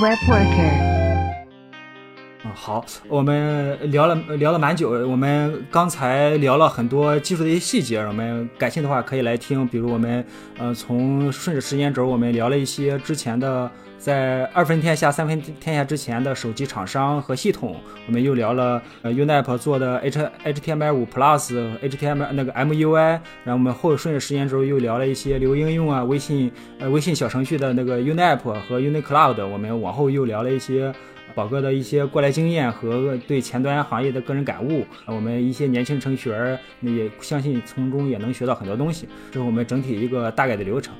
Web Worker。好，我们聊了聊了蛮久，我们刚才聊了很多技术的一些细节，我们感兴趣的话可以来听，比如我们呃从顺着时间轴，我们聊了一些之前的在二分天下三分天下之前的手机厂商和系统，我们又聊了呃 Unip 做的 H HTML 五 Plus HTML 那个 MUI，然后我们后顺着时间轴又聊了一些流应用啊，微信呃微信小程序的那个 Unip 和 UniCloud，我们往后又聊了一些。宝哥的一些过来经验和对前端行业的个人感悟，我们一些年轻程序员也相信从中也能学到很多东西。这是我们整体一个大概的流程。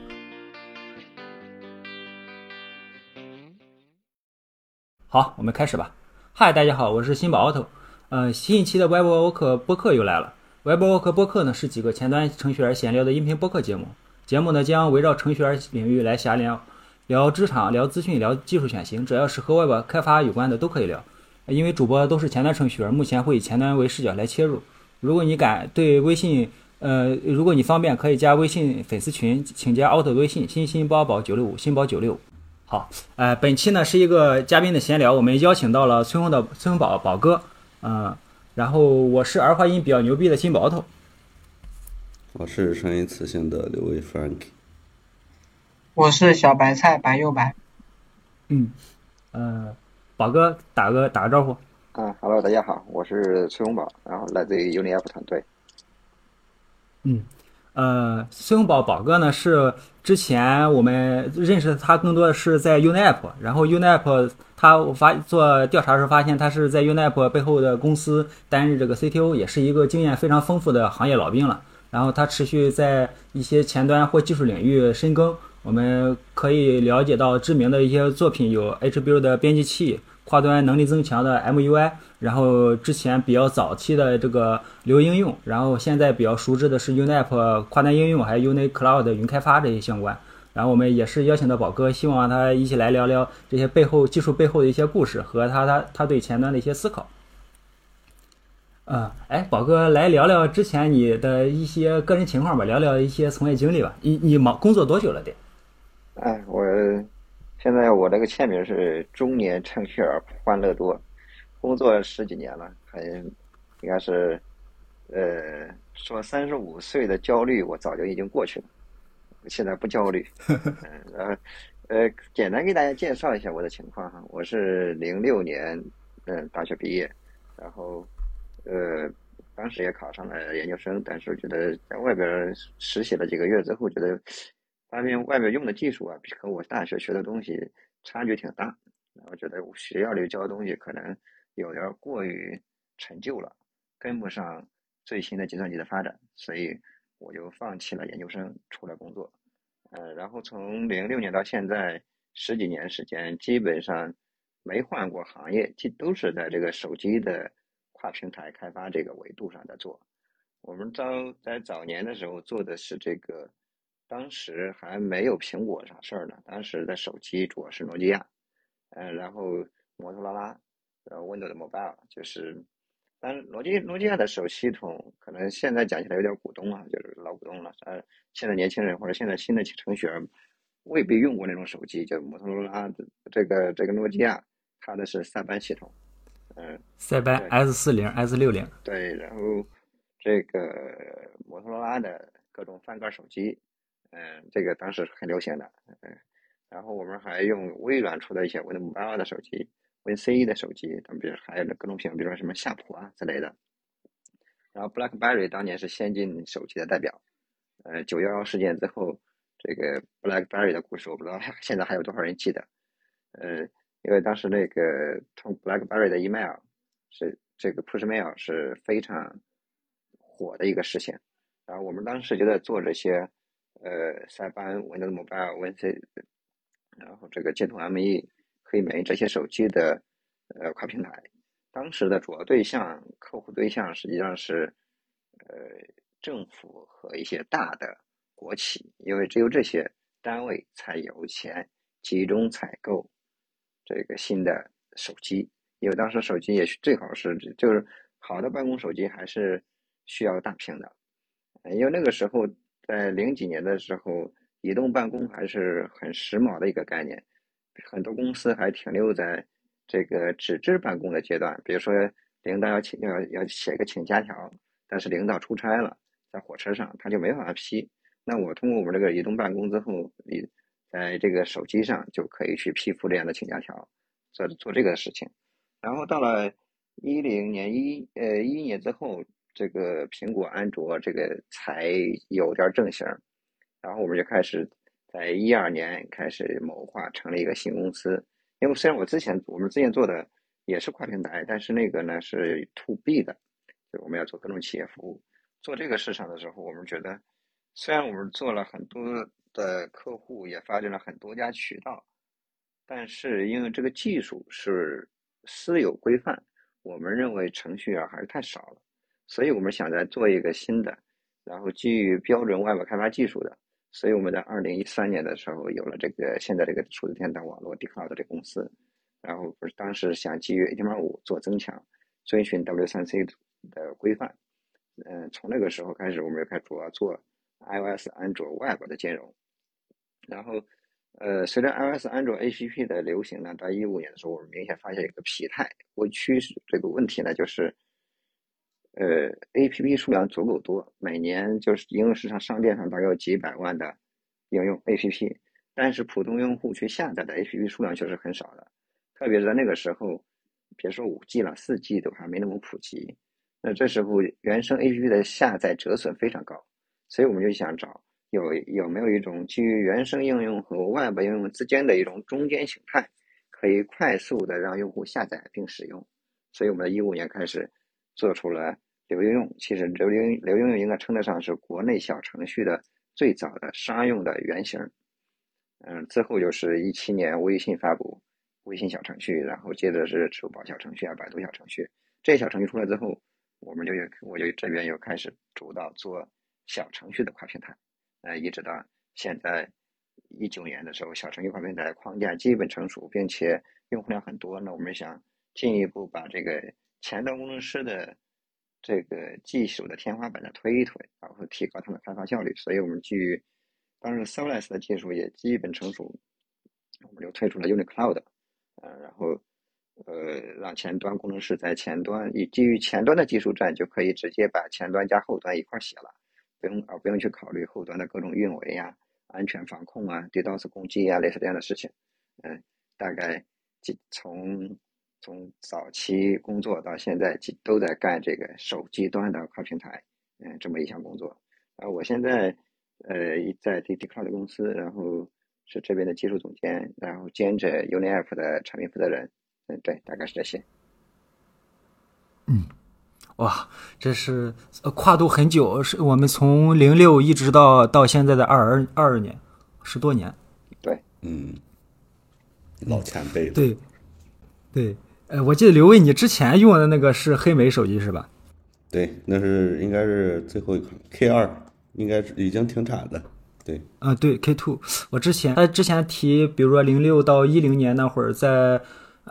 好，我们开始吧。嗨，大家好，我是新宝 auto。呃，新一期的 WebWork 播客又来了。WebWork 播客呢是几个前端程序员闲聊的音频播客节目。节目呢将围绕程序员领域来瞎聊。聊职场，聊资讯，聊技术选型，只要是和 Web 开发有关的都可以聊。因为主播都是前端程序员，目前会以前端为视角来切入。如果你敢对微信，呃，如果你方便，可以加微信粉丝群，请加 auto 微信，新新包宝九六五，新宝九六。好，呃，本期呢是一个嘉宾的闲聊，我们邀请到了崔红的崔红宝宝哥，嗯，然后我是儿化音比较牛逼的新宝头，我是声音磁性的刘威 Frank。我是小白菜，白又白。嗯，呃，宝哥打个打个招呼。啊哈喽，大家好，我是崔永宝，然后来自于 UniF 团队。嗯，呃，崔永宝宝哥呢是之前我们认识他更多的是在 UniF，然后 UniF 他我发做调查时候发现他是在 UniF 背后的公司担任这个 CTO，也是一个经验非常丰富的行业老兵了。然后他持续在一些前端或技术领域深耕。我们可以了解到知名的一些作品有 HBU 的编辑器、跨端能力增强的 MUI，然后之前比较早期的这个流应用，然后现在比较熟知的是 Unip 跨端应用，还有 UniCloud 云开发这些相关。然后我们也是邀请到宝哥，希望他一起来聊聊这些背后技术背后的一些故事和他他他对前端的一些思考。嗯，哎，宝哥来聊聊之前你的一些个人情况吧，聊聊一些从业经历吧。你你忙工作多久了得？哎，我现在我这个签名是中年程序员欢乐多，工作十几年了，还应该是呃说三十五岁的焦虑，我早就已经过去了，现在不焦虑。嗯，呃，简单给大家介绍一下我的情况哈，我是零六年嗯大学毕业，然后呃当时也考上了研究生，但是觉得在外边实习了几个月之后，觉得。发现外面用的技术啊，和我大学学的东西差距挺大。我觉得学校里教的东西可能有点过于陈旧了，跟不上最新的计算机的发展，所以我就放弃了研究生，出来工作。呃，然后从零六年到现在十几年时间，基本上没换过行业，其都是在这个手机的跨平台开发这个维度上在做。我们早在早年的时候做的是这个。当时还没有苹果啥事儿呢，当时的手机主要是诺基亚，嗯，然后摩托罗拉，呃，Windows Mobile 就是，但诺基诺基亚的手系统可能现在讲起来有点古董啊，就是老古董了。呃，现在年轻人或者现在新的程序员未必用过那种手机，就摩托罗拉这个这个诺基亚，它的是塞班系统，嗯，塞班 S 四零 S 六零，对，然后这个摩托罗拉的各种翻盖手机。嗯，这个当时很流行的，嗯，然后我们还用微软出的一些 Windows Mobile 的手机，WinCE 的手机，他们比如还有各种品，比如说什么夏普啊之类的。然后 BlackBerry 当年是先进手机的代表，呃，九幺幺事件之后，这个 BlackBerry 的故事我不知道现在还有多少人记得，呃，因为当时那个从 BlackBerry 的 email 是这个 Push Mail 是非常火的一个事情，然后我们当时就在做这些。呃，塞班、Windows Mobile、WinC，然后这个接通 ME、黑莓这些手机的呃跨平台，当时的主要对象、客户对象实际上是呃政府和一些大的国企，因为只有这些单位才有钱集中采购这个新的手机，因为当时手机也是最好是就是好的办公手机还是需要大屏的，因为那个时候。在零几年的时候，移动办公还是很时髦的一个概念，很多公司还停留在这个纸质办公的阶段。比如说，领导要请要要写个请假条，但是领导出差了，在火车上他就没法批。那我通过我们这个移动办公之后，你在这个手机上就可以去批复这样的请假条，做做这个事情。然后到了一零年一呃一一年之后，这个苹果、安卓这个才有点正形。然后我们就开始在一二年开始谋划成立一个新公司。因为虽然我之前我们之前做的也是跨平台，但是那个呢是 to B 的，就我们要做各种企业服务。做这个市场的时候，我们觉得。虽然我们做了很多的客户，也发展了很多家渠道，但是因为这个技术是私有规范，我们认为程序员还是太少了，所以我们想再做一个新的，然后基于标准外部开发技术的，所以我们在二零一三年的时候有了这个现在这个数字天堂网络 DCloud 这个公司，然后不是当时想基于 AT85 做增强，遵循 W3C 的规范，嗯，从那个时候开始，我们就开始主要做。iOS、安卓、Web 的兼容，然后，呃，随着 iOS、安卓 APP 的流行呢，到一五年的时候，我们明显发现一个疲态我趋势。这个问题呢，就是，呃，APP 数量足够多，每年就是应用市场商店上大概有几百万的应用 APP，但是普通用户去下载的 APP 数量却是很少的。特别是在那个时候，别说五 G 了，四 G 都还没那么普及，那这时候原生 APP 的下载折损非常高。所以我们就想找有有没有一种基于原生应用和 Web 应用之间的一种中间形态，可以快速的让用户下载并使用。所以我们在一五年开始做出了流应用。其实流流流应用应该称得上是国内小程序的最早的商用的原型。嗯，之后就是一七年微信发布微信小程序，然后接着是支付宝小程序啊、百度小程序。这些小程序出来之后，我们就我就这边又开始主导做。小程序的跨平台，呃，一直到现在一九年的时候，小程序跨平台框架基本成熟，并且用户量很多。那我们想进一步把这个前端工程师的这个技术的天花板的推一推，然后提高他们开发效率。所以我们基于当时 Serverless 的技术也基本成熟，我们就推出了 Unit Cloud，呃，然后呃，让前端工程师在前端以基于前端的技术栈，就可以直接把前端加后端一块写了。不用啊，不用去考虑后端的各种运维呀、安全防控啊、DDoS 攻击啊，类似这样的事情。嗯，大概从从早期工作到现在，都在干这个手机端的跨平台，嗯，这么一项工作。啊，我现在呃在 d d Cloud 公司，然后是这边的技术总监，然后兼着 UniApp 的产品负责人。嗯，对，大概是这些。嗯。哇，这是跨度很久，是我们从零六一直到到现在的二二二二年，十多年。对，嗯，老前辈了。对，对，呃，我记得刘卫，你之前用的那个是黑莓手机是吧？对，那是应该是最后一款 K 二，应该是已经停产了。对，啊，对 K two，我之前他之前提，比如说零六到一零年那会儿在。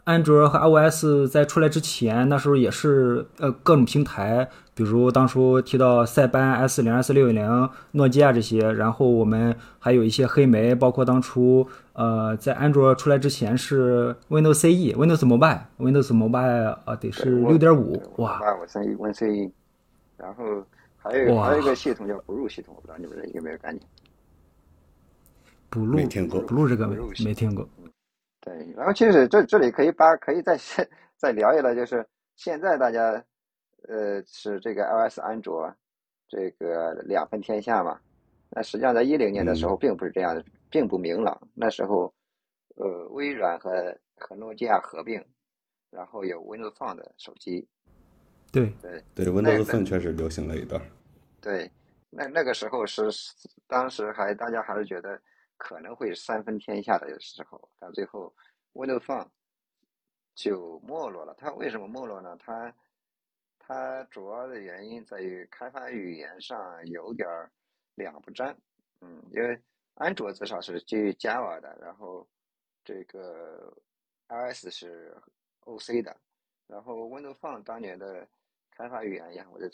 安卓和 iOS 在出来之前，那时候也是呃各种平台，比如当初提到塞班 S 零、S 六零、诺基亚这些，然后我们还有一些黑莓，包括当初呃在安卓出来之前是 Windows CE、Windows Mobile、Windows Mobile 啊得是六点五哇，Windows CE，然后还有还有一个系统叫 Blue 系统，我不知道你们有没有概念？Blue 没听过，Blue 这个没没听过。对，然后其实这这里可以把可以再再聊一聊，就是现在大家呃是这个 iOS 安卓这个两分天下嘛？那实际上在一零年的时候并不是这样的，并不明朗。那时候呃微软和和诺基亚合并，然后有 Windows Phone 的手机。对对对，Windows Phone 确实流行了一段。对，那那个时候是当时还大家还是觉得。可能会三分天下的时候，但最后 Windows Phone 就没落了。它为什么没落呢？它它主要的原因在于开发语言上有点两不沾。嗯，因为安卓至少是基于 Java 的，然后这个 iOS 是 OC 的，然后 Windows Phone 当年的开发语言呀，我就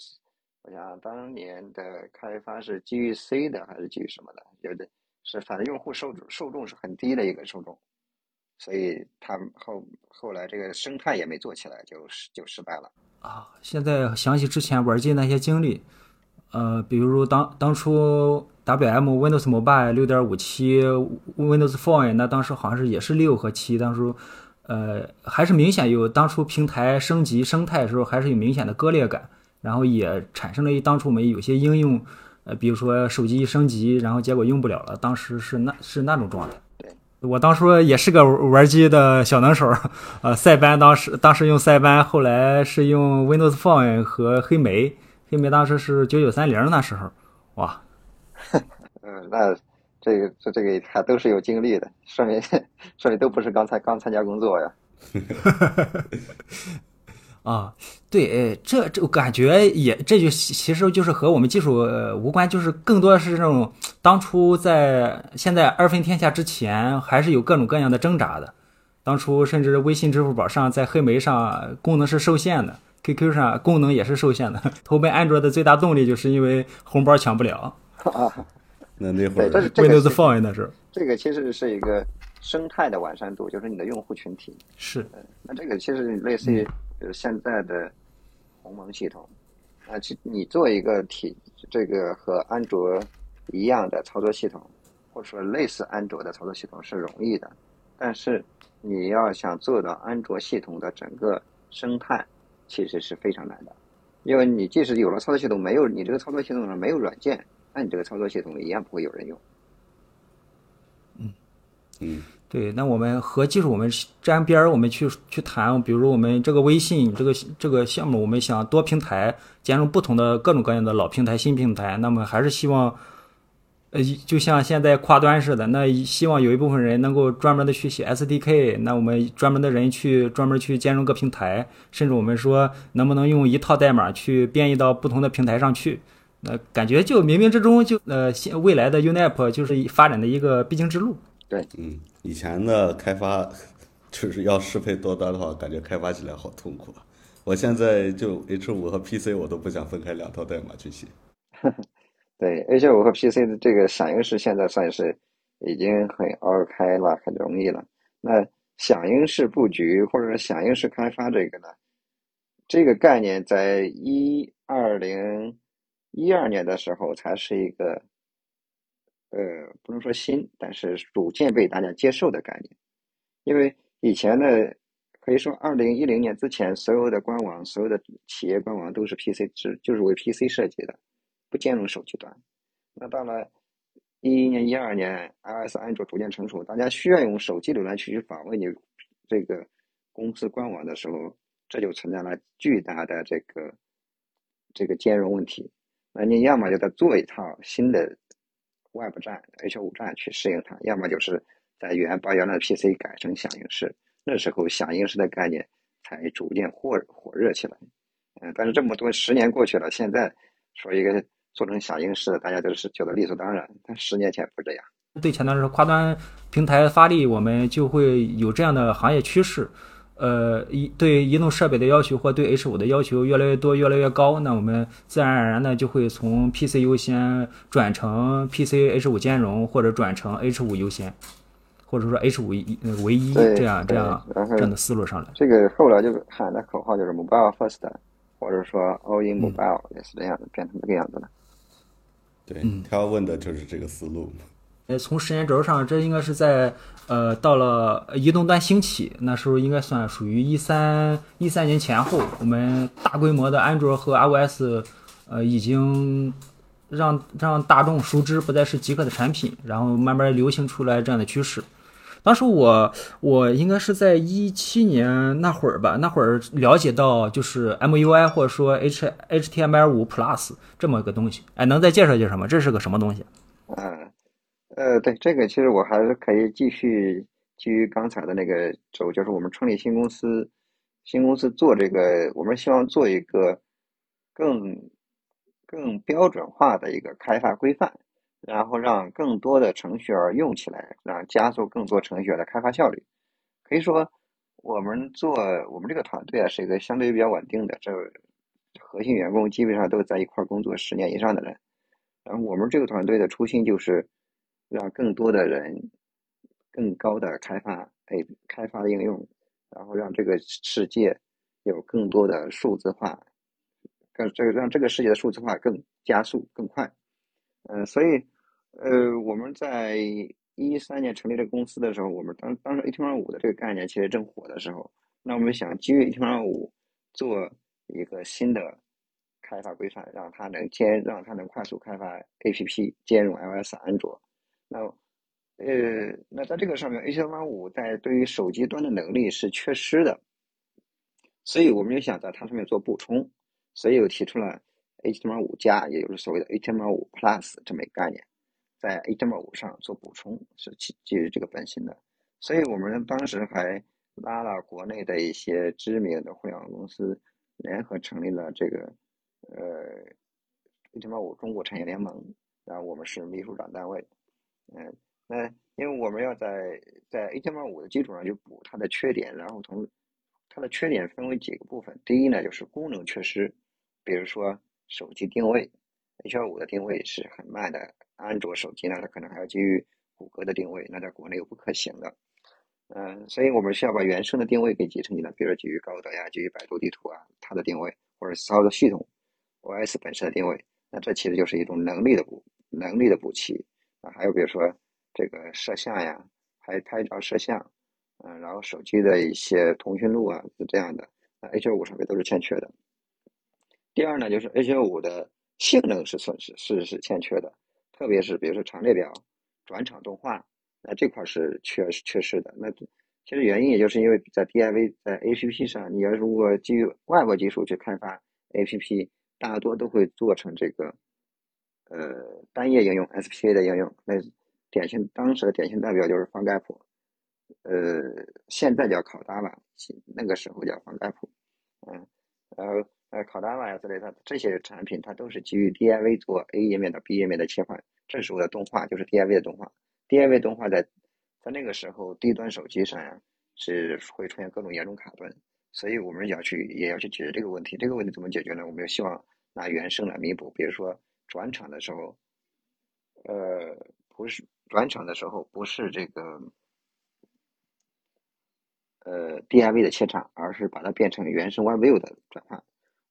我想当年的开发是基于 C 的还是基于什么的？有的。是反正用户受众受众是很低的一个受众，所以他们后后来这个生态也没做起来，就失就失败了。啊，现在想起之前玩机那些经历，呃，比如当当初 WM Windows Mobile 六点五七 Windows Phone 那当时好像是也是六和七，当时呃还是明显有当初平台升级生态的时候还是有明显的割裂感，然后也产生了一当初我们有些应用，呃，比如说手机一升级，然后结果用不了了，当时是那是那种状态。我当初也是个玩机的小能手，呃，塞班当时当时用塞班，后来是用 Windows Phone 和黑莓，黑莓当时是九九三零那时候，哇，嗯，那这个这这个还都是有经历的，说明说明都不是刚才刚参加工作呀。啊，对，哎，这这我感觉也这就其实就是和我们技术呃无关，就是更多的是这种当初在现在二分天下之前，还是有各种各样的挣扎的。当初甚至微信、支付宝上在黑莓上功能是受限的，QQ 上功能也是受限的。投奔安卓的最大动力就是因为红包抢不了。啊，那那会儿是这个 Windows 是 Phone 那是。这个其实是一个生态的完善度，就是你的用户群体。是。那这个其实类似于就是现在的鸿蒙系统，啊，其你做一个体这个和安卓一样的操作系统，或者说类似安卓的操作系统是容易的，但是你要想做到安卓系统的整个生态，其实是非常难的，因为你即使有了操作系统，没有你这个操作系统上没有软件，那你这个操作系统一样不会有人用。嗯，对，那我们和技术我们沾边儿，我们去去谈，比如我们这个微信这个这个项目，我们想多平台兼容不同的各种各样的老平台、新平台，那么还是希望，呃，就像现在跨端似的，那希望有一部分人能够专门的去写 SDK，那我们专门的人去专门去兼容各平台，甚至我们说能不能用一套代码去编译到不同的平台上去。那感觉就冥冥之中就呃，未来的 UNIP 就是发展的一个必经之路。对嗯，以前的开发 就是要适配多端的话，感觉开发起来好痛苦啊。我现在就 H 五和 PC 我都不想分开两套代码去写。对 H 五和 PC 的这个响应式现在算是已经很 OK 了，很容易了。那响应式布局或者说响应式开发这个呢，这个概念在一二零一二年的时候才是一个呃不能说新，但是逐渐被大家接受的概念。因为以前呢，可以说二零一零年之前，所有的官网、所有的企业官网都是 PC 制，就是为 PC 设计的，不兼容手机端。那到了一一年、一二年，iOS、安卓逐渐成熟，大家需要用手机浏览器去访问你这个公司官网的时候，这就存在了巨大的这个这个兼容问题。那你要么就得做一套新的 Web 站、H 五站去适应它，要么就是在原把原来的 PC 改成响应式。那时候响应式的概念才逐渐火火热起来。嗯，但是这么多十年过去了，现在说一个做成响应式，大家都是觉得理所当然。但十年前不这样。对前端是跨端平台发力，我们就会有这样的行业趋势。呃，移对移动设备的要求或对 H 五的要求越来越多、越来越高，那我们自然而然的就会从 PC 优先转成 PC H 五兼容，或者转成 H 五优先，或者说 H 五一呃唯一这样这样这样的思路上来。这个后来就喊的口号就是 Mobile First，或者说 All in 嗯 Mobile，、也是这样的，变成这个样子了。对，嗯他要问的就是这个思路。呃，从时间轴上，这应该是在呃到了移动端兴起，那时候应该算属于一三一三年前后，我们大规模的安卓和 iOS，呃，已经让让大众熟知不再是极客的产品，然后慢慢流行出来这样的趋势。当时我我应该是在一七年那会儿吧，那会儿了解到就是 MUI 或者说 H HTML 五 Plus 这么个东西，哎，能再介绍介绍吗？这是个什么东西？嗯，呃，对，这个其实我还是可以继续基于刚才的那个轴，就是我们创立新公司，新公司做这个，我们希望做一个更更标准化的一个开发规范，然后让更多的程序员用起来，让加速更多程序员的开发效率。可以说，我们做我们这个团队啊，是一个相对比较稳定的，这核心员工基本上都在一块工作十年以上的人。然后我们这个团队的初心就是让更多的人更高的开发 A 开发应用，然后让这个世界有更多的数字化，更这个让这个世界的数字化更加速更快。嗯，所以呃，我们在一三年成立这个公司的时候，我们当当时 HTML 五的这个概念其实正火的时候，那我们想基于 HTML 五做一个新的开发规范，让它能兼让它能快速开发 APP，兼容 iOS、安卓。那呃，那在这个上面，HTML 五在对于手机端的能力是缺失的，所以我们就想在它上面做补充，所以又提出了 HTML 五加，也就是所谓的 HTML 五 Plus 这么一个概念。在 HTML 五上做补充是基基于这个本心的，所以我们当时还拉了国内的一些知名的互联网公司，联合成立了这个呃 HTML 五中国产业联盟，然后我们是秘书长单位，嗯，那因为我们要在在 HTML 五的基础上去补它的缺点，然后从它的缺点分为几个部分，第一呢就是功能缺失，比如说手机定位，HTML 五的定位是很慢的。安卓手机呢，它可能还要基于谷歌的定位，那在国内又不可行的。嗯，所以我们需要把原生的定位给集成进来，比如基于高德呀、基于百度地图啊，它的定位，或者操作系统 OS 本身的定位。那这其实就是一种能力的补能力的补齐啊。还有比如说这个摄像呀，还拍照摄像，嗯，然后手机的一些通讯录啊，是这样的。那 H5 上面都是欠缺的。第二呢，就是 H5 的性能是损失是是欠缺的。特别是比如说长列表、转场动画，那这块是缺缺失的。那其实原因也就是因为在 DIV 在 APP 上，你要如果基于外部技术去开发 APP，大多都会做成这个呃单页应用 SPA 的应用。那典型当时的典型代表就是方盖普，呃，现在叫考达瓦，那个时候叫方盖普，嗯，然后。呃，考达瓦呀之类的这些产品，它都是基于 DIV 做 A 页面到 B 页面的切换。这时候的动画就是 DIV 的动画。DIV 动画在在那个时候低端手机上呀，是会出现各种严重卡顿，所以我们要去也要去解决这个问题。这个问题怎么解决呢？我们就希望拿原生来弥补，比如说转场的时候，呃，不是转场的时候不是这个呃 DIV 的切场，而是把它变成原生 WebView 的转换。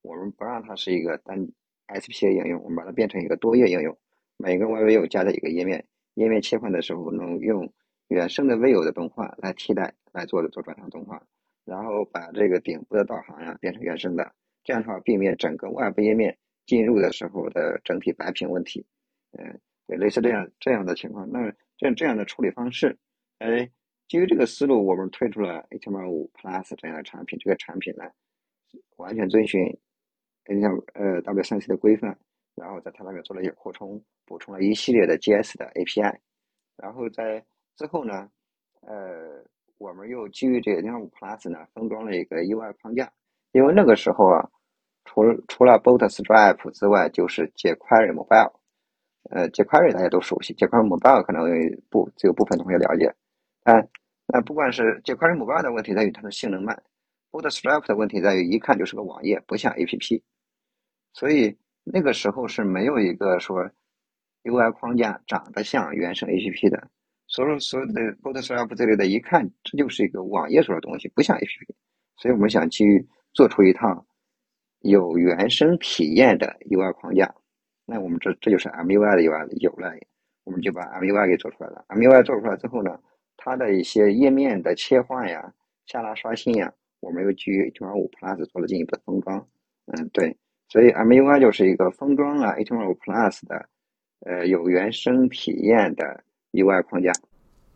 我们不让它是一个单 SPA 应用，我们把它变成一个多页应用，每个 WebView 加在一个页面，页面切换的时候能用原生的 View 的动画来替代来做做转场动画，然后把这个顶部的导航呀变成原生的，这样的话避免整个外部页面进入的时候的整体白屏问题。嗯，也，类似这样这样的情况，那这样这样的处理方式，哎，基于这个思路，我们推出了 HTML5 Plus 这样的产品，这个产品呢完全遵循。你像呃 W3C 的规范，然后在它那边做了一些扩充，补充了一系列的 JS 的 API，然后在之后呢，呃，我们又基于这个5 Plus 呢，封装了一个 UI 框架，因为那个时候啊，除除了 Bootstrap 之外，就是 jQuery Mobile，呃，jQuery 大家都熟悉，jQuery Mobile 可能不只有部分同学了解，但那不管是 jQuery Mobile 的问题在于它的性能慢，Bootstrap 的问题在于一看就是个网页，不像 APP。所以那个时候是没有一个说 UI 框架长得像原生 APP 的，所以说所有的 Bootstrap 这类的，一看这就是一个网页上的东西，不像 APP。所以我们想去做出一套有原生体验的 UI 框架，那我们这这就是 MUI 的 UI 有了，我们就把 MUI 给做出来了。MUI 做出来之后呢，它的一些页面的切换呀、下拉刷新呀，我们又基于 HTML5 Plus 做了进一步的封装。嗯，对。所以 MUI 就是一个封装了 HTML5 Plus 的，呃，有原生体验的 UI 框架。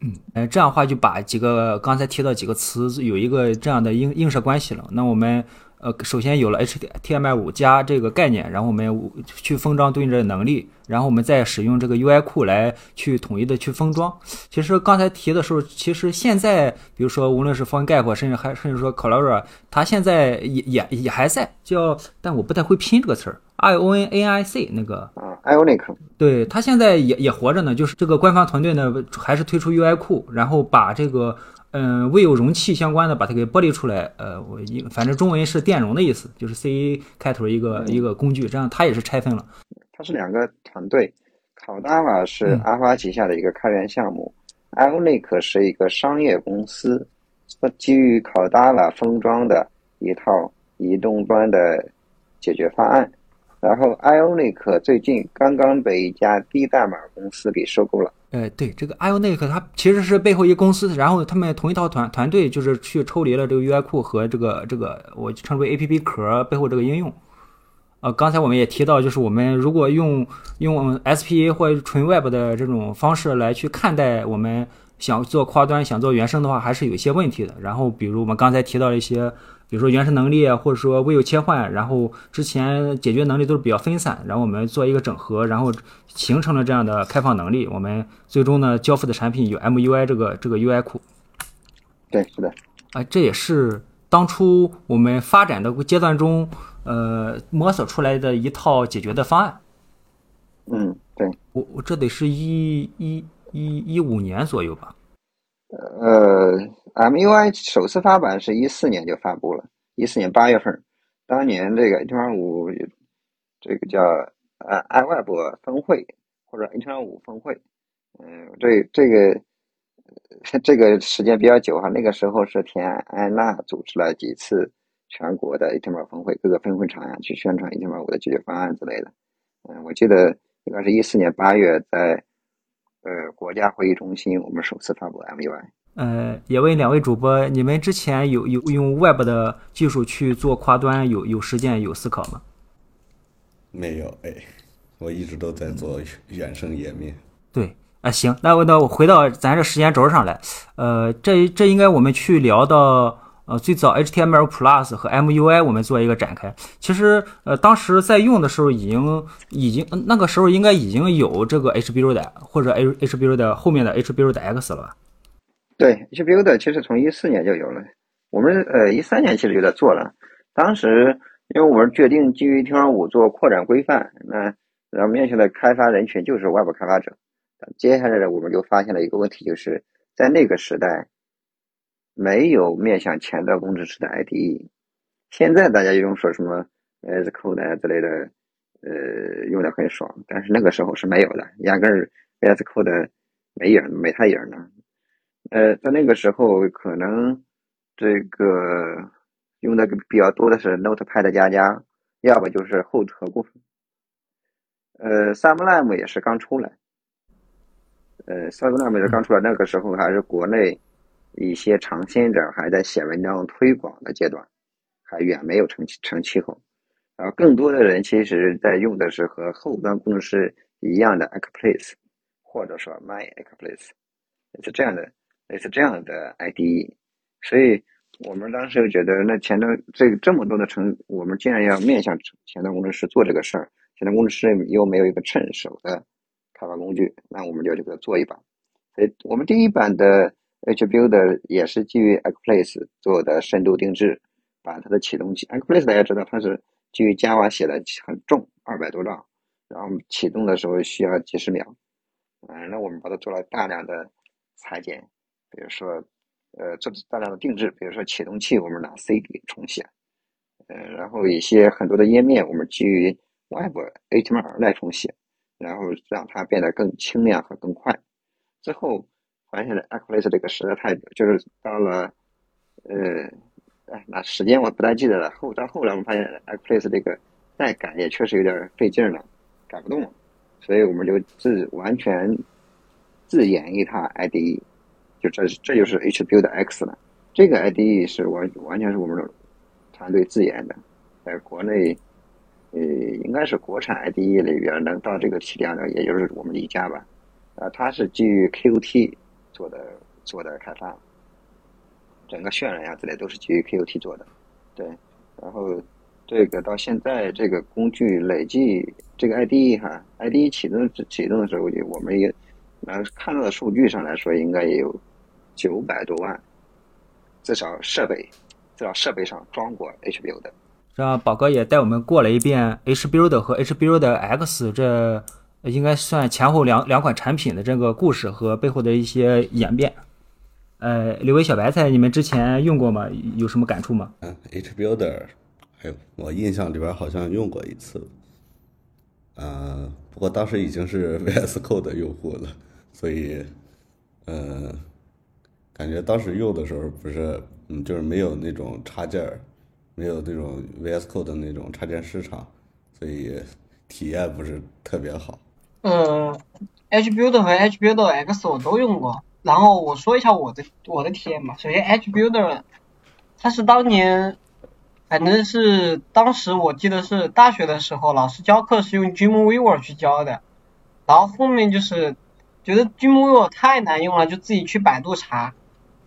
嗯，呃，这样的话就把几个刚才提到几个词有一个这样的映映射关系了。那我们。呃，首先有了 HTML 五加这个概念，然后我们去封装对应的能力，然后我们再使用这个 UI 库来去统一的去封装。其实刚才提的时候，其实现在比如说无论是 PhoneGap，甚至还甚至说 Colora，它现在也也也还在叫，但我不太会拼这个词儿，I O N A I C 那个啊，Ionic，对，它现在也也活着呢。就是这个官方团队呢，还是推出 UI 库，然后把这个。嗯，未有容器相关的，把它给剥离出来。呃，我一反正中文是电容的意思，就是 C 开头一个一个工具，这样它也是拆分了。它是两个团队考达瓦是嗯阿花旗下的一个开源项目、i o n i c 是一个商业公司，基于考达瓦封装的一套移动端的解决方案。然后 Ionic 最近刚刚被一家低代码公司给收购了。呃，对，这个 Ionic 它其实是背后一公司，然后他们同一套团团队就是去抽离了这个 UI 库和这个这个我称之为 APP 壳背后这个应用。呃，刚才我们也提到，就是我们如果用用 SPA 或者纯 Web 的这种方式来去看待我们想做跨端、想做原生的话，还是有一些问题的。然后，比如我们刚才提到一些，比如说原生能力啊，或者说 View 切换，然后之前解决能力都是比较分散，然后我们做一个整合，然后形成了这样的开放能力。我们最终呢交付的产品有 MUI 这个这个 UI 库。对，是的，啊、这也是当初我们发展的阶段中，呃，摸索出来的一套解决的方案。嗯，对，我我这得是一一一一五年左右吧。呃，MUI 首次发版是一四年就发布了，一四年八月份，当年这个 H 五这个叫呃 iWeb 峰会或者 H 五峰会，嗯，这这个这个时间比较久哈，那个时候是田安娜组织了几次全国的 H 峰会，各个分会场呀去宣传 H 五的解决方案之类的。嗯，我记得应该是一四年八月在呃国家会议中心，我们首次发布 MUI。呃，也问两位主播，你们之前有有用 Web 的技术去做跨端，有有实践有思考吗？没有哎，我一直都在做原生页面。对啊，行，那我那我回到咱这时间轴上来，呃，这这应该我们去聊到呃最早 HTML Plus 和 MUI，我们做一个展开。其实呃当时在用的时候已经已经那个时候应该已经有这个 HBuild 或者 H HBuild 后面的 HBuild X 了吧？对，HBuild 其实从一四年就有了，我们呃一三年其实就在做了。当时因为我们决定基于 T 五做扩展规范，那然后面向的开发人群就是外部开发者。接下来呢，我们就发现了一个问题，就是在那个时代没有面向前端工程师的 IDE。现在大家用说什么 VS Code 啊之类的，呃，用的很爽，但是那个时候是没有的，压根儿 S Code 没影没他影呢。呃，在那个时候，可能这个用的比较多的是 Notepad 加加，要不就是后特部分。呃，Sublime 也是刚出来，呃，Sublime 也是刚出来，那个时候还是国内一些尝鲜者还在写文章推广的阶段，还远没有成成气候。然后更多的人其实在用的是和后端工程师一样的 Acplace，或者说 My Acplace，是这样的。类似这样的 IDE，所以我们当时就觉得，那前端这个这么多的程，我们既然要面向前端工程师做这个事儿，前端工程师又没有一个趁手的开发工具，那我们就这个做一把。所以我们第一版的 HBuilder 也是基于 Acplace 做的深度定制，把它的启动器 Acplace 大家知道它是基于 Java 写的，很重，二百多兆，然后启动的时候需要几十秒，嗯，那我们把它做了大量的裁剪。比如说，呃，做大量的定制，比如说启动器，我们拿 C 给重写，呃，然后一些很多的页面，我们基于 Web HTML 来重写，然后让它变得更轻量和更快。最后发现了 Acplace 这个实在太，就是到了，呃，哎，那时间我不太记得了。后到后来我们发现 Acplace 这个再改也确实有点费劲了，改不动了，所以我们就自完全自研一套 IDE。就这这就是 HBuild X 了，这个 IDE 是完完全是我们的团队自研的，在国内，呃，应该是国产 IDE 里边能到这个体量的，也就是我们一家吧。啊，它是基于 Qt 做的做的开发，整个渲染呀之类都是基于 Qt 做的，对。然后这个到现在这个工具累计这个 IDE 哈，IDE 启动启动的时候，我们也能看到的数据上来说，应该也有。九百多万，至少设备，至少设备上装过 HBuild 的。让宝哥也带我们过了一遍 HBuild 和 HBuild X 这应该算前后两两款产品的这个故事和背后的一些演变。呃，刘伟小白菜，你们之前用过吗？有什么感触吗？嗯，HBuilder，还有我印象里边好像用过一次。呃，不过当时已经是 VS Code 的用户了，所以，呃，感觉当时用的时候不是，嗯，就是没有那种插件儿，没有那种 VS Code 的那种插件市场，所以体验不是特别好。呃，H Builder 和 H Builder X 我都用过，然后我说一下我的我的体验吧。首先，H Builder，它是当年，反正是当时我记得是大学的时候，老师教课是用 Dreamweaver 去教的，然后后面就是觉得 Dreamweaver 太难用了，就自己去百度查，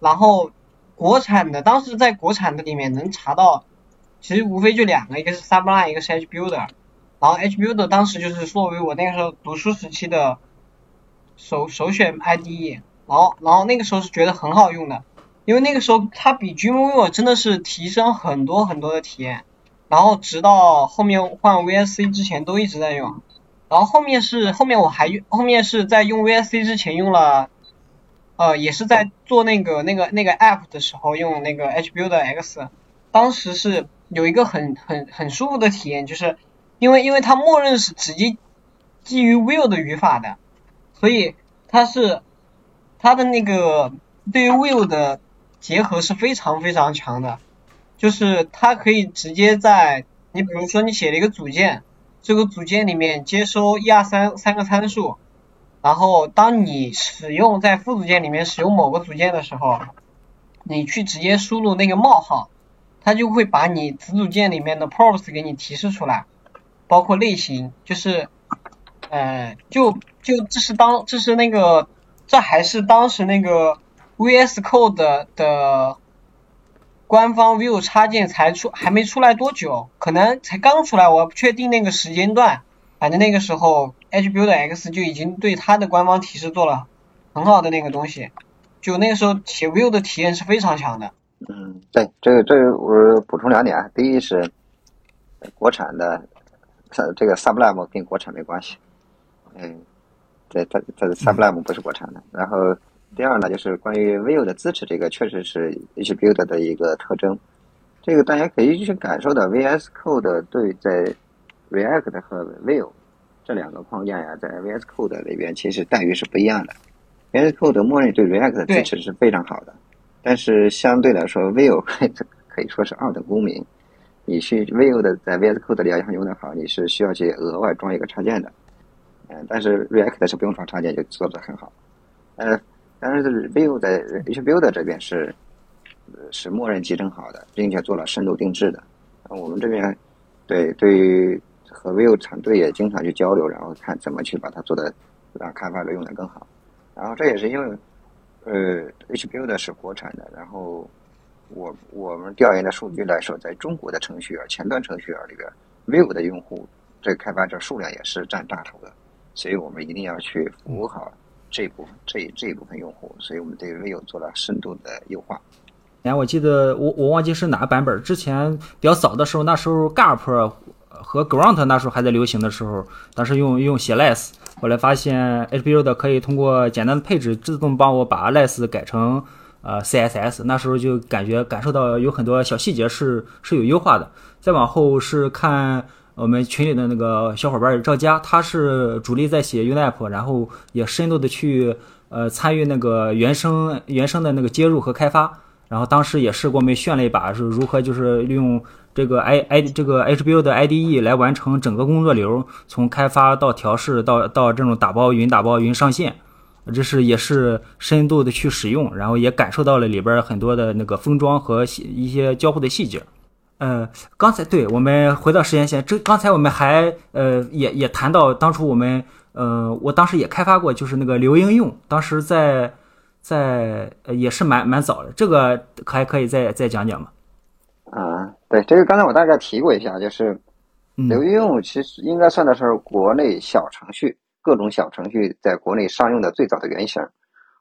然后国产的当时在国产的里面能查到，其实无非就两个，一个是 Sublime，一个是 HBuilder，。然后 HBuilder 当时就是作为我那个时候读书时期的首首选 IDE，然后然后那个时候是觉得很好用的，因为那个时候它比 Dreamweaver 真的是提升很多很多的体验，然后直到后面换 VSC 之前都一直在用，然后后面是后面我还用后面是在用 VSC 之前用了，呃也是在做那个那个那个 App 的时候用那个 HBuilderX，当时是有一个很很很舒服的体验，就是。因为因为它默认是直接基于 will 的语法的，所以它是它的那个对于 will 的结合是非常非常强的，就是它可以直接在你比如说你写了一个组件，这个组件里面接收一二三三个参数，然后当你使用在副组件里面使用某个组件的时候，你去直接输入那个冒号，它就会把你子组件里面的 props 给你提示出来。包括类型，就是，呃，就就这是当这是那个，这还是当时那个 VS Code 的官方 View 插件才出，还没出来多久，可能才刚出来，我不确定那个时间段。反正那个时候，HBuilderX 就已经对它的官方提示做了很好的那个东西，就那个时候写 View 的体验是非常强的。嗯，对，这个这个我补充两点啊，第一是国产的。这这个 Sublime 跟国产没关系，嗯，这这这 Sublime 不是国产的。然后第二呢，就是关于 Vue 的支持，这个确实是 HBuild 的一个特征。这个大家可以去感受到，VS Code 对在 React 和 Vue 这两个框架呀，在 VS Code 里边其实待遇是不一样的。VS Code 默认对 React 的支持是非常好的，但是相对来说，Vue 可以说是二等公民。你去 Vue 的在 VS Code 里要想用的好，你是需要去额外装一个插件的，嗯，但是 React 是不用装插件就做的很好，呃，但是 Vue 在 H Build 这边是是默认集成好的，并且做了深度定制的。我们这边对对于和 Vue 团队也经常去交流，然后看怎么去把它做的让开发者用的更好。然后这也是因为呃 H Build 是国产的，然后。我我们调研的数据来说，在中国的程序员、前端程序员里边，Vue 的用户这开发者数量也是占大头的，所以我们一定要去服务好这一部分这这一部分用户，所以我们对 Vue 做了深度的优化。哎我记得我我忘记是哪个版本，之前比较早的时候，那时候 Gap 和 Grunt 那时候还在流行的时候，当时用用写 less，后来发现 HBuild 可以通过简单的配置自动帮我把 less 改成。呃，CSS 那时候就感觉感受到有很多小细节是是有优化的。再往后是看我们群里的那个小伙伴赵佳，他是主力在写 Unip，然后也深度的去呃参与那个原生原生的那个接入和开发。然后当时也是给我们炫了一把，是如何就是利用这个 i i 这个 HBuild 的 IDE 来完成整个工作流，从开发到调试到到这种打包云打包云上线。这是也是深度的去使用，然后也感受到了里边很多的那个封装和一些交互的细节。呃，刚才对我们回到时间线，这刚才我们还呃也也谈到当初我们呃我当时也开发过，就是那个流应用，当时在在也是蛮蛮早的，这个还可以再再讲讲吗？啊，对，这个刚才我大概提过一下，就是流应用其实应该算的是国内小程序。各种小程序在国内商用的最早的原型，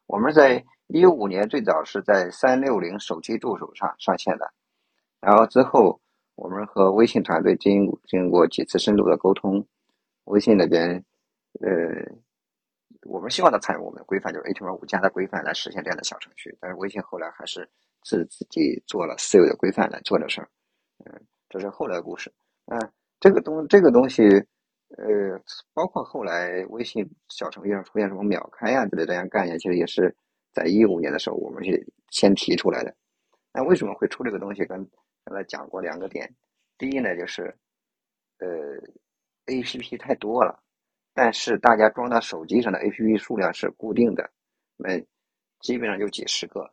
我们在一五年最早是在三六零手机助手上上线的，然后之后我们和微信团队经经过几次深度的沟通，微信那边呃，我们希望他参与我们的规范，就是 HTML 五加的规范来实现这样的小程序，但是微信后来还是自自己做了私有的规范来做这事儿，嗯，这是后来的故事，嗯，这个东这个东西。呃，包括后来微信小程序上出现什么秒开呀之类这样概念，其实也是在一五年的时候我们是先提出来的。那为什么会出这个东西？跟刚才讲过两个点，第一呢就是呃，A P P 太多了，但是大家装到手机上的 A P P 数量是固定的，那基本上就几十个，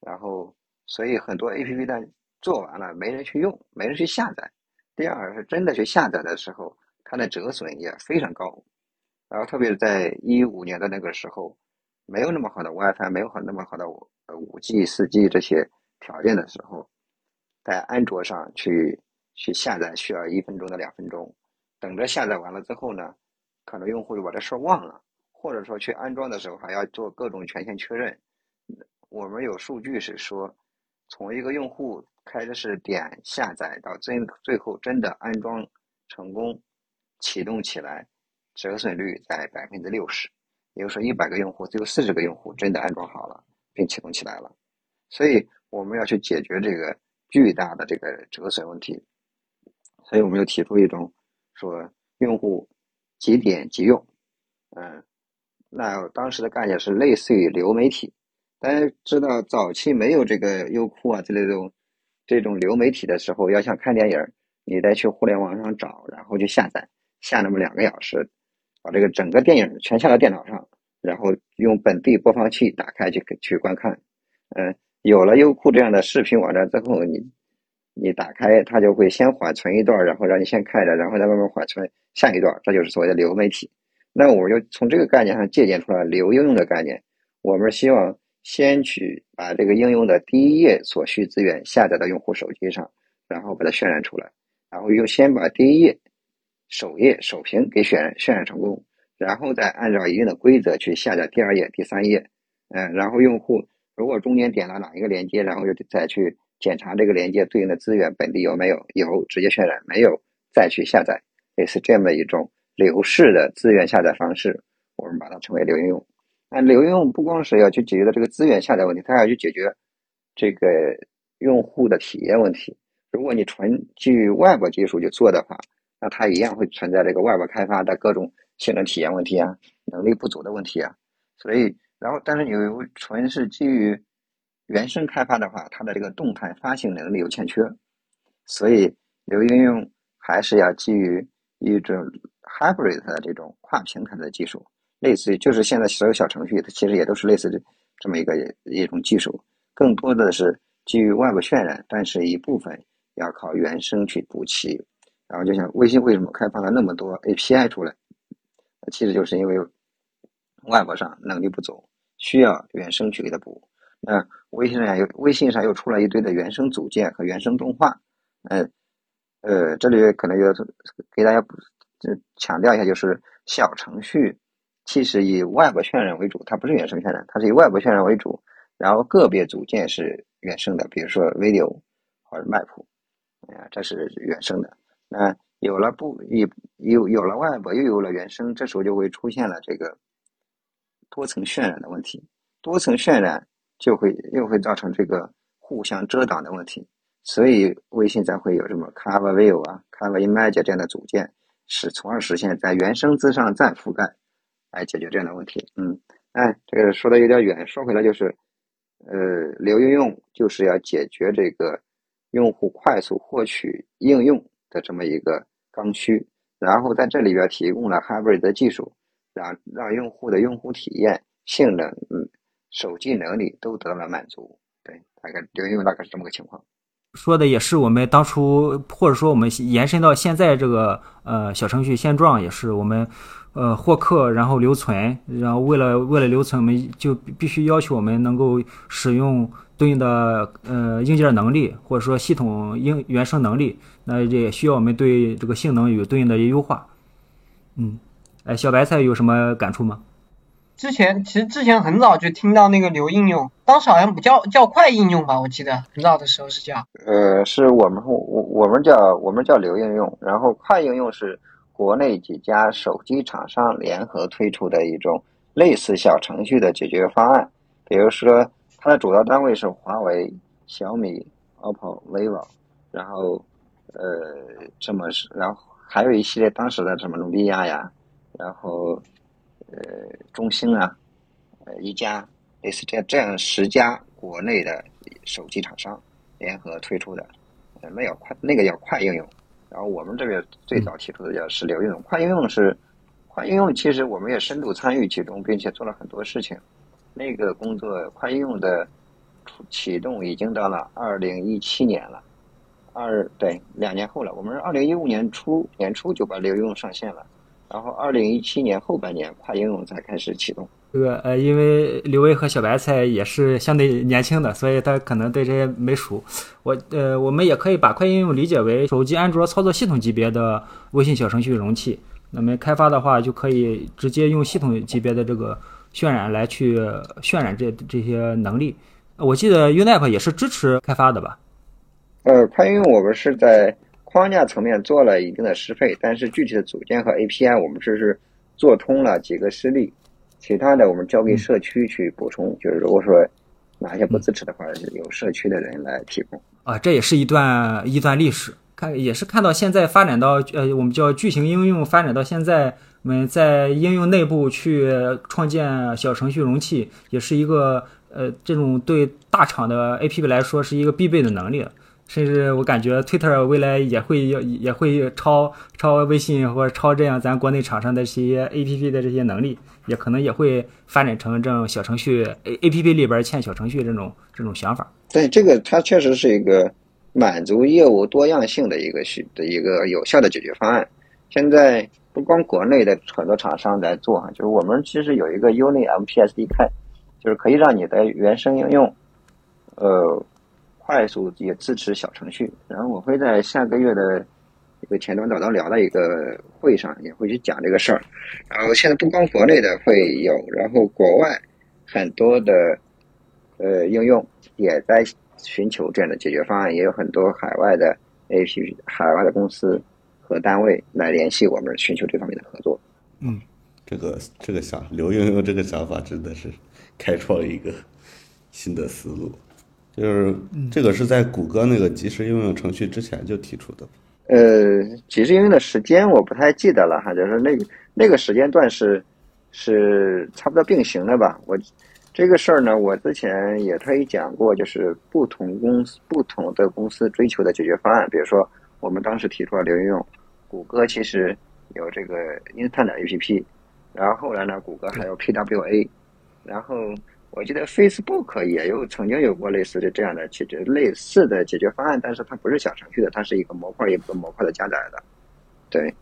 然后所以很多 A P P 呢做完了没人去用，没人去下载。第二是真的去下载的时候。它的折损也非常高，然后特别是在一五年的那个时候，没有那么好的 WiFi，没有很那么好的呃五 G、四 G 这些条件的时候，在安卓上去去下载需要一分钟到两分钟，等着下载完了之后呢，可能用户就把这事儿忘了，或者说去安装的时候还要做各种权限确认。我们有数据是说，从一个用户开始点下载到最最后真的安装成功。启动起来，折损率在百分之六十，也就是说一百个用户只有四十个用户真的安装好了并启动起来了，所以我们要去解决这个巨大的这个折损问题，所以我们又提出一种说用户即点即用，嗯，那当时的概念是类似于流媒体，大家知道早期没有这个优酷啊之类这种这种流媒体的时候，要想看电影，你得去互联网上找，然后去下载。下那么两个小时，把这个整个电影全下到电脑上，然后用本地播放器打开去去观看。嗯，有了优酷这样的视频网站之后，你你打开它就会先缓存一段，然后让你先看着，然后再慢慢缓存下一段，这就是所谓的流媒体。那我们就从这个概念上借鉴出来流应用的概念。我们希望先去把这个应用的第一页所需资源下载到用户手机上，然后把它渲染出来，然后又先把第一页。首页首屏给渲染渲染成功，然后再按照一定的规则去下载第二页、第三页，嗯，然后用户如果中间点了哪一个连接，然后又再去检查这个连接对应的资源本地有没有，有直接渲染，没有再去下载，类似这么一种流式的资源下载方式，我们把它称为流应用。那流应用不光是要去解决的这个资源下载问题，它还要去解决这个用户的体验问题。如果你纯基于外部技术去做的话，那它一样会存在这个外部开发的各种性能体验问题啊，能力不足的问题啊，所以，然后，但是你纯是基于原生开发的话，它的这个动态发行能力有欠缺，所以流应用还是要基于一种 hybrid 的这种跨平台的技术，类似于就是现在所有小程序它其实也都是类似这这么一个一种技术，更多的是基于外部渲染，但是一部分要靠原生去补齐。然后就像微信为什么开发了那么多 API 出来，其实就是因为外部上能力不足，需要原生去给它补。那微信上又微信上又出来一堆的原生组件和原生动画，嗯呃，这里可能要给大家补强调一下，就是小程序其实以外部渲染为主，它不是原生渲染，它是以外部渲染为主，然后个别组件是原生的，比如说 Video 或者 Map，哎呀这是原生的。那有了不有有有了外部，又有了原生，这时候就会出现了这个多层渲染的问题。多层渲染就会又会造成这个互相遮挡的问题，所以微信才会有什么 Cover View 啊、Cover Image 这样的组件，是从而实现在原生之上再覆盖，来解决这样的问题。嗯，哎，这个说的有点远，说回来就是，呃，流应用就是要解决这个用户快速获取应用。的这么一个刚需，然后在这里边提供了 Hybrid 的技术，让让用户的用户体验、性能、嗯，手机能力都得到了满足。对，大概流应用大概是这么个情况。说的也是我们当初，或者说我们延伸到现在这个呃小程序现状，也是我们呃获客，然后留存，然后为了为了留存，我们就必须要求我们能够使用。对应的呃硬件能力，或者说系统应原生能力，那也需要我们对这个性能有对应的优化。嗯，哎，小白菜有什么感触吗？之前其实之前很早就听到那个流应用，当时好像不叫叫快应用吧？我记得很早的时候是叫。呃，是我们我我们叫我们叫流应用，然后快应用是国内几家手机厂商联合推出的一种类似小程序的解决方案，比如说。它的主要单位是华为、小米、OPPO、vivo，然后，呃，这么是，然后还有一系列当时的什么努比亚呀，然后呃中兴啊，呃一加类似这样这样十家国内的手机厂商联合推出的，呃那叫快那个叫快应用，然后我们这边最早提出的叫是流应用，快应用是快应用，其实我们也深度参与其中，并且做了很多事情。那个工作快应用的启动已经到了二零一七年了。二对两年后了，我们是二零一五年初年初就把流应用上线了，然后二零一七年后半年跨应用才开始启动。这个呃，因为刘威和小白菜也是相对年轻的，所以他可能对这些没熟。我呃，我们也可以把快应用理解为手机安卓操作系统级别的微信小程序容器。那么开发的话，就可以直接用系统级别的这个渲染来去渲染这这些能力。我记得 UNAP 也是支持开发的吧？呃，快应用我们是在框架层面做了一定的适配，但是具体的组件和 API 我们只是做通了几个事例，其他的我们交给社区去补充。就是如果说哪些不支持的话，由社区的人来提供。啊，这也是一段一段历史，看也是看到现在发展到呃，我们叫巨型应用发展到现在，我们在应用内部去创建小程序容器，也是一个呃，这种对大厂的 APP 来说是一个必备的能力。甚至我感觉 Twitter 未来也会要也会超超微信或者超这样咱国内厂商的这些 APP 的这些能力，也可能也会发展成这种小程序 APP 里边嵌小程序这种这种想法。对，这个它确实是一个满足业务多样性的一个需的一个有效的解决方案。现在不光国内的很多厂商在做哈，就是我们其实有一个 Uni MPSDK，就是可以让你的原生应用，呃。快速也支持小程序，然后我会在下个月的一个前端导导聊的一个会上也会去讲这个事儿。然后现在不光国内的会有，然后国外很多的呃应用也在寻求这样的解决方案，也有很多海外的 APP、海外的公司和单位来联系我们，寻求这方面的合作。嗯，这个这个想刘应用这个想法真的是开创了一个新的思路。就是这个是在谷歌那个即时应用程序之前就提出的。呃，即时应用的时间我不太记得了哈，就是那个那个时间段是是差不多并行的吧。我这个事儿呢，我之前也特意讲过，就是不同公司不同的公司追求的解决方案。比如说，我们当时提出了流应用，谷歌其实有这个 Instant APP，然后后来呢，谷歌还有 PWA，然后。我记得 Facebook 也有曾经有过类似的这样的解决类似的解决方案，但是它不是小程序的，它是一个模块一个模块的加载的。对，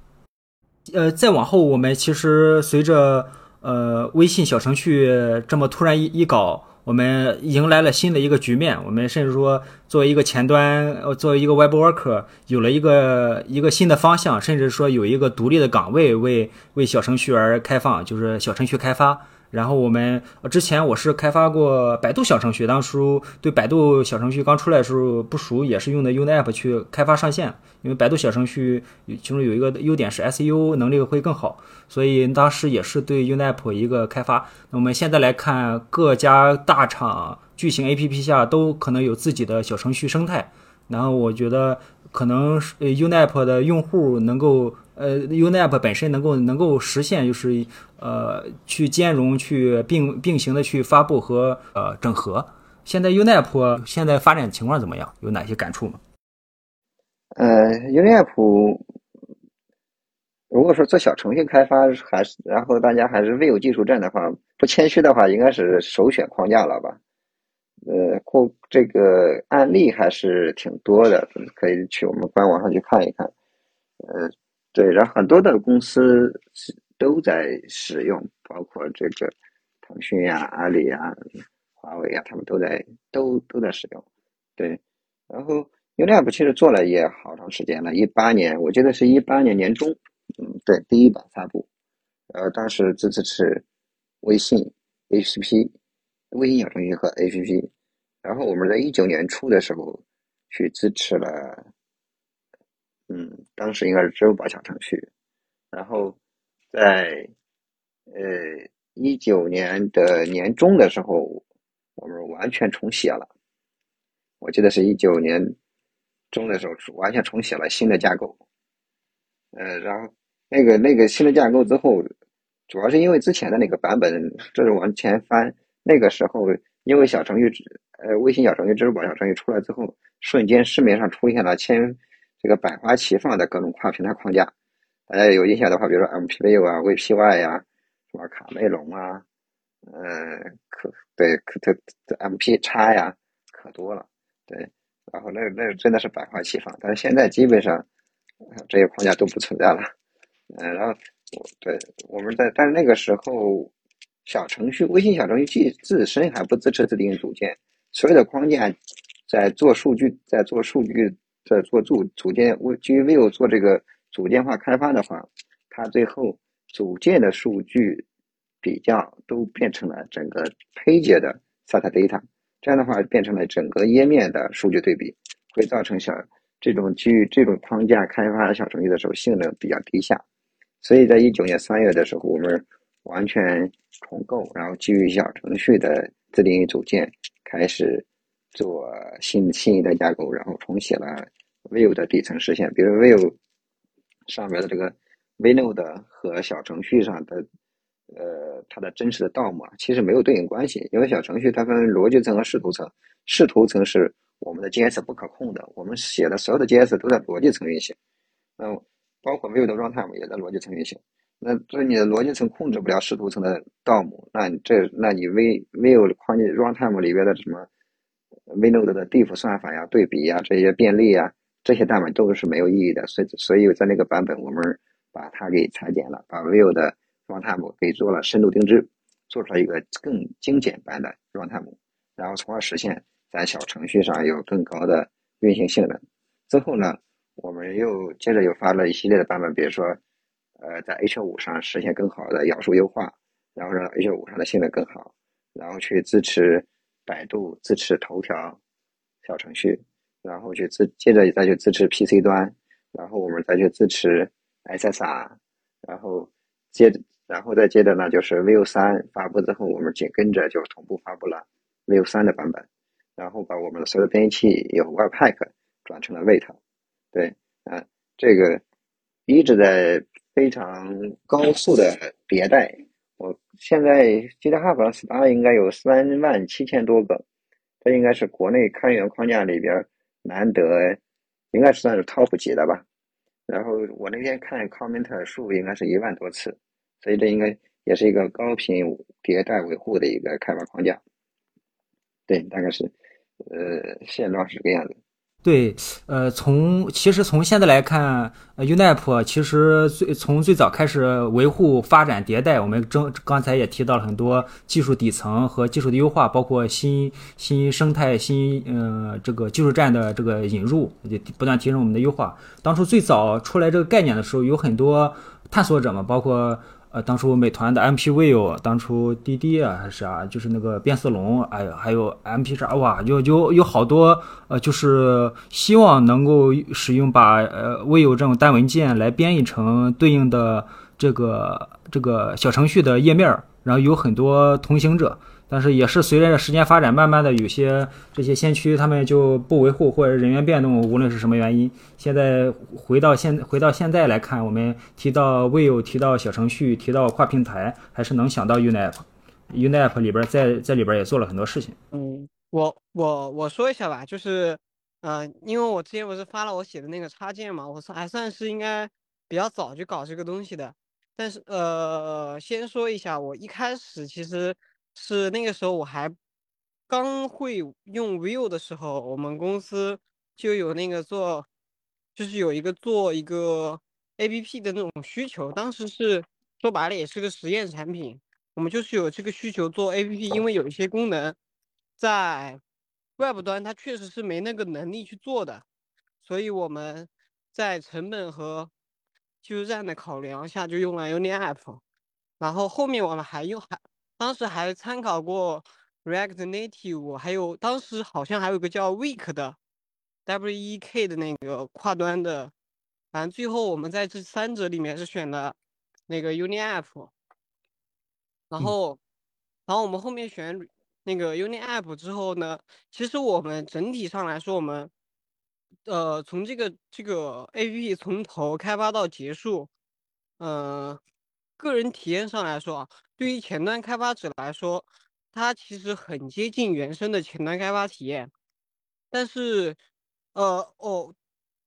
呃，再往后，我们其实随着呃微信小程序这么突然一一搞，我们迎来了新的一个局面。我们甚至说，作为一个前端，呃，作为一个 Web Worker，有了一个一个新的方向，甚至说有一个独立的岗位为为小程序而开放，就是小程序开发。然后我们之前我是开发过百度小程序，当初对百度小程序刚出来的时候不熟，也是用的 UNAP 去开发上线。因为百度小程序其中有一个优点是 SEO 能力会更好，所以当时也是对 UNAP 一个开发。那我们现在来看，各家大厂巨型 APP 下都可能有自己的小程序生态。然后我觉得可能是 UNAP 的用户能够。呃，UNAP 本身能够能够实现，就是呃，去兼容、去并并行的去发布和呃整合。现在 UNAP 现在发展情况怎么样？有哪些感触吗？呃，UNAP 如果说做小程序开发，还是然后大家还是未有技术栈的话，不谦虚的话，应该是首选框架了吧？呃，或这个案例还是挺多的，可以去我们官网上去看一看。呃。对，然后很多的公司都在使用，包括这个腾讯呀、阿里呀、华为呀，他们都在都都在使用。对，然后 UNAP 其实做了也好长时间了，一八年，我记得是一八年年中，嗯，对，第一版发布，呃，当时支持是微信 APP、微信小程序和 APP，然后我们在一九年初的时候去支持了。嗯，当时应该是支付宝小程序，然后在呃一九年的年中的时候，我们完全重写了。我记得是一九年中的时候，完全重写了新的架构。呃，然后那个那个新的架构之后，主要是因为之前的那个版本，这是往前翻，那个时候因为小程序，呃，微信小程序、支付宝小程序出来之后，瞬间市面上出现了千这个百花齐放的各种跨平台框架。大家有印象的话，比如说 MPV 啊、VPY 呀，什么卡梅隆啊，呃，可对可这 MP 叉呀，可多了，对。然后那那真的是百花齐放，但是现在基本上这些框架都不存在了。嗯，然后对我们在，但是那个时候小程序微信小程序既自身还不支持自定义组件，所有的框架在做数据，在做数据，在做组组件为基于 Vue 做这个组件化开发的话，它最后组件的数据比较都变成了整个配置的 SATA data。这样的话，变成了整个页面的数据对比，会造成小这种基于这种框架开发小程序的时候性能比较低下。所以在一九年三月的时候，我们完全重构，然后基于小程序的自定义组件开始做新新一代架构，然后重写了 Vue 的底层实现，比如 Vue 上面的这个 Vnode 和小程序上的。呃，它的真实的 DOM 其实没有对应关系，因为小程序它分逻辑层和视图层，视图层是我们的 JS 不可控的，我们写的所有的 JS 都在逻辑层运行，那包括 Vue 的 Runtime 也在逻辑层运行。那这你的逻辑层控制不了视图层的 DOM，那你这那你 V Vue 框架 Runtime 里边的什么 Vnode 的 diff 算法呀、对比呀、这些便利呀，这些代码都是没有意义的。所以所以在那个版本，我们把它给裁剪了，把 Vue 的 runtime 给做了深度定制，做出来一个更精简版的 runtime，然后从而实现在小程序上有更高的运行性能。之后呢，我们又接着又发了一系列的版本，比如说，呃，在 H5 上实现更好的描述优化，然后让 H5 上的性能更好，然后去支持百度、支持头条小程序，然后去支接着再去支持 PC 端，然后我们再去支持 SSR，然后接。然后再接着呢，就是 Vue 三发布之后，我们紧跟着就同步发布了 Vue 三的版本，然后把我们的所有的编辑器由 Webpack 转成了 Vite。对，啊，这个一直在非常高速的迭代。我现在 GitHub Star 应该有三万七千多个，这应该是国内开源框架里边难得，应该是算是 Top 级的吧。然后我那天看 Comment 数应该是一万多次。所以这应该也是一个高频迭代维护的一个开发框架，对，大概是，呃，现状是这个样子。对，呃，从其实从现在来看，Unip 其实最从最早开始维护、发展、迭代，我们正刚才也提到了很多技术底层和技术的优化，包括新新生态、新呃这个技术站的这个引入，也不断提升我们的优化。当初最早出来这个概念的时候，有很多探索者嘛，包括。呃，当初美团的 MPV，当初滴滴啊还是啊，就是那个变色龙，哎，还有 MP 叉，哇，有有有好多，呃，就是希望能够使用把呃未有这种单文件来编译成对应的这个这个小程序的页面，然后有很多同行者。但是也是随着时间发展，慢慢的有些这些先驱他们就不维护或者人员变动，无论是什么原因，现在回到现回到现在来看，我们提到 Vue，提到小程序，提到跨平台，还是能想到 Unip，Unip 里边在在里边也做了很多事情。嗯，我我我说一下吧，就是，嗯，因为我之前不是发了我写的那个插件嘛，我算还算是应该比较早就搞这个东西的，但是呃，先说一下，我一开始其实。是那个时候我还刚会用 Vue 的时候，我们公司就有那个做，就是有一个做一个 APP 的那种需求。当时是说白了也是个实验产品，我们就是有这个需求做 APP，因为有一些功能在 Web 端它确实是没那个能力去做的，所以我们在成本和技术站的考量下就用了 Uni App 然后后面我们还用还。当时还参考过 React Native，还有当时好像还有个叫 Week 的 W E K 的那个跨端的，反正最后我们在这三者里面是选的那个 Uni App 然后，然后我们后面选那个 Uni App 之后呢，其实我们整体上来说，我们呃，从这个这个 APP 从头开发到结束，呃，个人体验上来说啊，对于前端开发者来说，它其实很接近原生的前端开发体验。但是，呃，哦，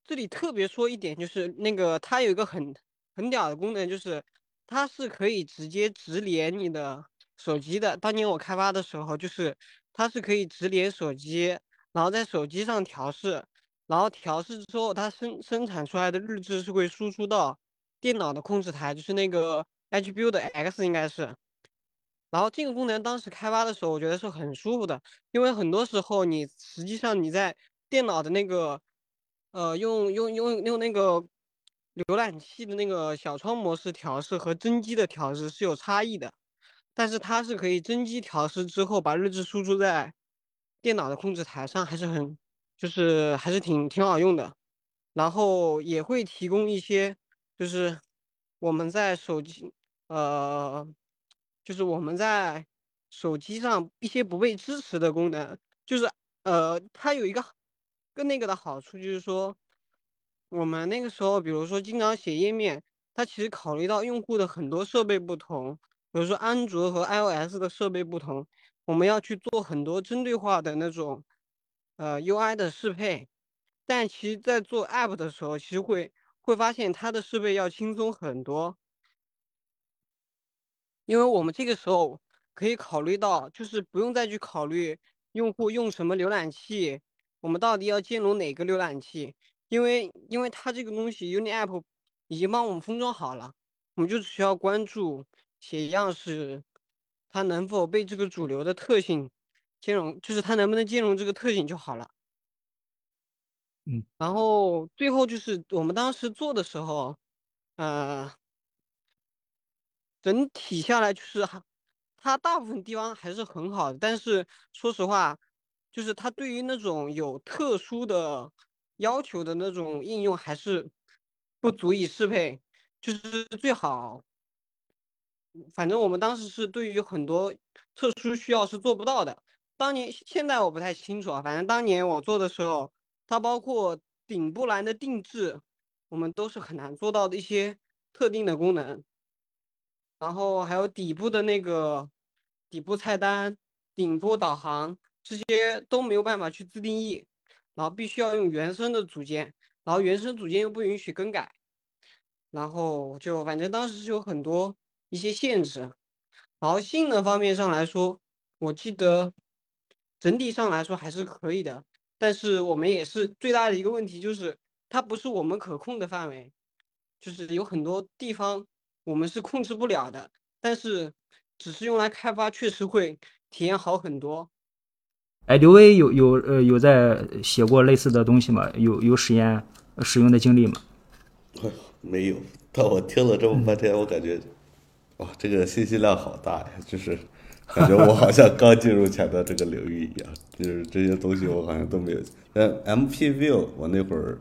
这里特别说一点，就是那个它有一个很很屌的功能，就是它是可以直接直连你的手机的。当年我开发的时候，就是它是可以直连手机，然后在手机上调试，然后调试之后，它生生产出来的日志是会输出到电脑的控制台，就是那个 HBU 的 X 应该是。然后这个功能当时开发的时候，我觉得是很舒服的，因为很多时候你实际上你在电脑的那个，呃，用用用用那个浏览器的那个小窗模式调试和真机的调试是有差异的，但是它是可以真机调试之后把日志输出在电脑的控制台上，还是很就是还是挺挺好用的，然后也会提供一些就是我们在手机呃。就是我们在手机上一些不被支持的功能，就是呃，它有一个更那个的好处，就是说我们那个时候，比如说经常写页面，它其实考虑到用户的很多设备不同，比如说安卓和 iOS 的设备不同，我们要去做很多针对化的那种呃 UI 的适配，但其实在做 App 的时候，其实会会发现它的适配要轻松很多。因为我们这个时候可以考虑到，就是不用再去考虑用户用什么浏览器，我们到底要兼容哪个浏览器，因为因为它这个东西 Uni App 已经帮我们封装好了，我们就只需要关注写样式，它能否被这个主流的特性兼容，就是它能不能兼容这个特性就好了。嗯，然后最后就是我们当时做的时候，呃。整体下来就是，它大部分地方还是很好的，但是说实话，就是它对于那种有特殊的要求的那种应用还是不足以适配，就是最好，反正我们当时是对于很多特殊需要是做不到的。当年现在我不太清楚啊，反正当年我做的时候，它包括顶部栏的定制，我们都是很难做到的一些特定的功能。然后还有底部的那个底部菜单、顶部导航这些都没有办法去自定义，然后必须要用原生的组件，然后原生组件又不允许更改，然后就反正当时是有很多一些限制。然后性能方面上来说，我记得整体上来说还是可以的，但是我们也是最大的一个问题就是它不是我们可控的范围，就是有很多地方。我们是控制不了的，但是只是用来开发，确实会体验好很多。哎，刘威有有呃有在写过类似的东西吗？有有实验使用的经历吗？没有。但我听了这么半天，我感觉哇，这个信息量好大呀！就是 感觉我好像刚进入前端这个领域一样，就是这些东西我好像都没有。但 MPView 我那会儿。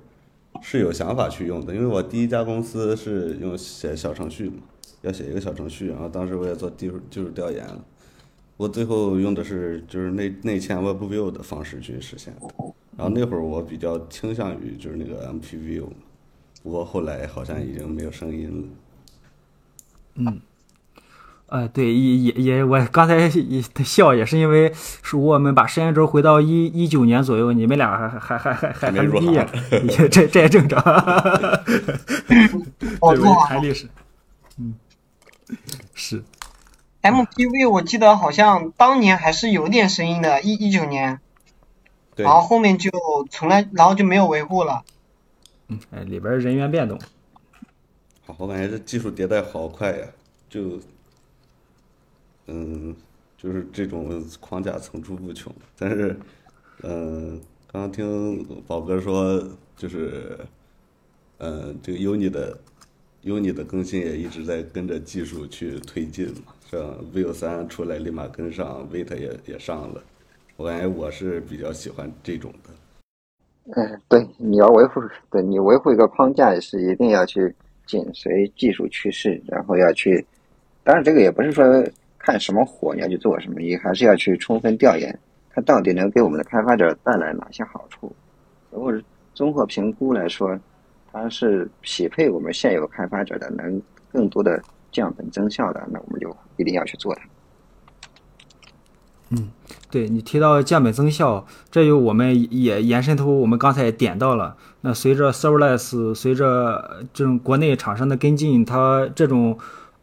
是有想法去用的，因为我第一家公司是用写小程序嘛，要写一个小程序，然后当时我也做技术技术调研了，我最后用的是就是内内嵌 WebView 的方式去实现的，然后那会儿我比较倾向于就是那个 MPView，不过后来好像已经没有声音了。嗯。呃，对，也也也，我刚才笑也是因为是我们把时间轴回到一一九年左右，你们俩还还还还还没毕业，这这也正常。哦，对，谈历史，嗯，是。MPV 我记得好像当年还是有点声音的，一一九年，然后后面就从来，然后就没有维护了。嗯，哎，里边人员变动。好，我感觉这技术迭代好快呀，就。嗯，就是这种框架层出不穷，但是，嗯，刚刚听宝哥说，就是，嗯，这个 Uni 的 Uni 的更新也一直在跟着技术去推进嘛，像 Vue 三出来立马跟上，Vite 也也上了，我感觉我是比较喜欢这种的。嗯，对，你要维护，对你维护一个框架是一定要去紧随技术趋势，然后要去，当然这个也不是说。看什么火你要去做什么，也还是要去充分调研，它到底能给我们的开发者带来哪些好处。如果是综合评估来说，它是匹配我们现有开发者的，能更多的降本增效的，那我们就一定要去做它。嗯对你提到降本增效，这就我们也延伸出我们刚才点到了。那随着 serverless，随着这种国内厂商的跟进，它这种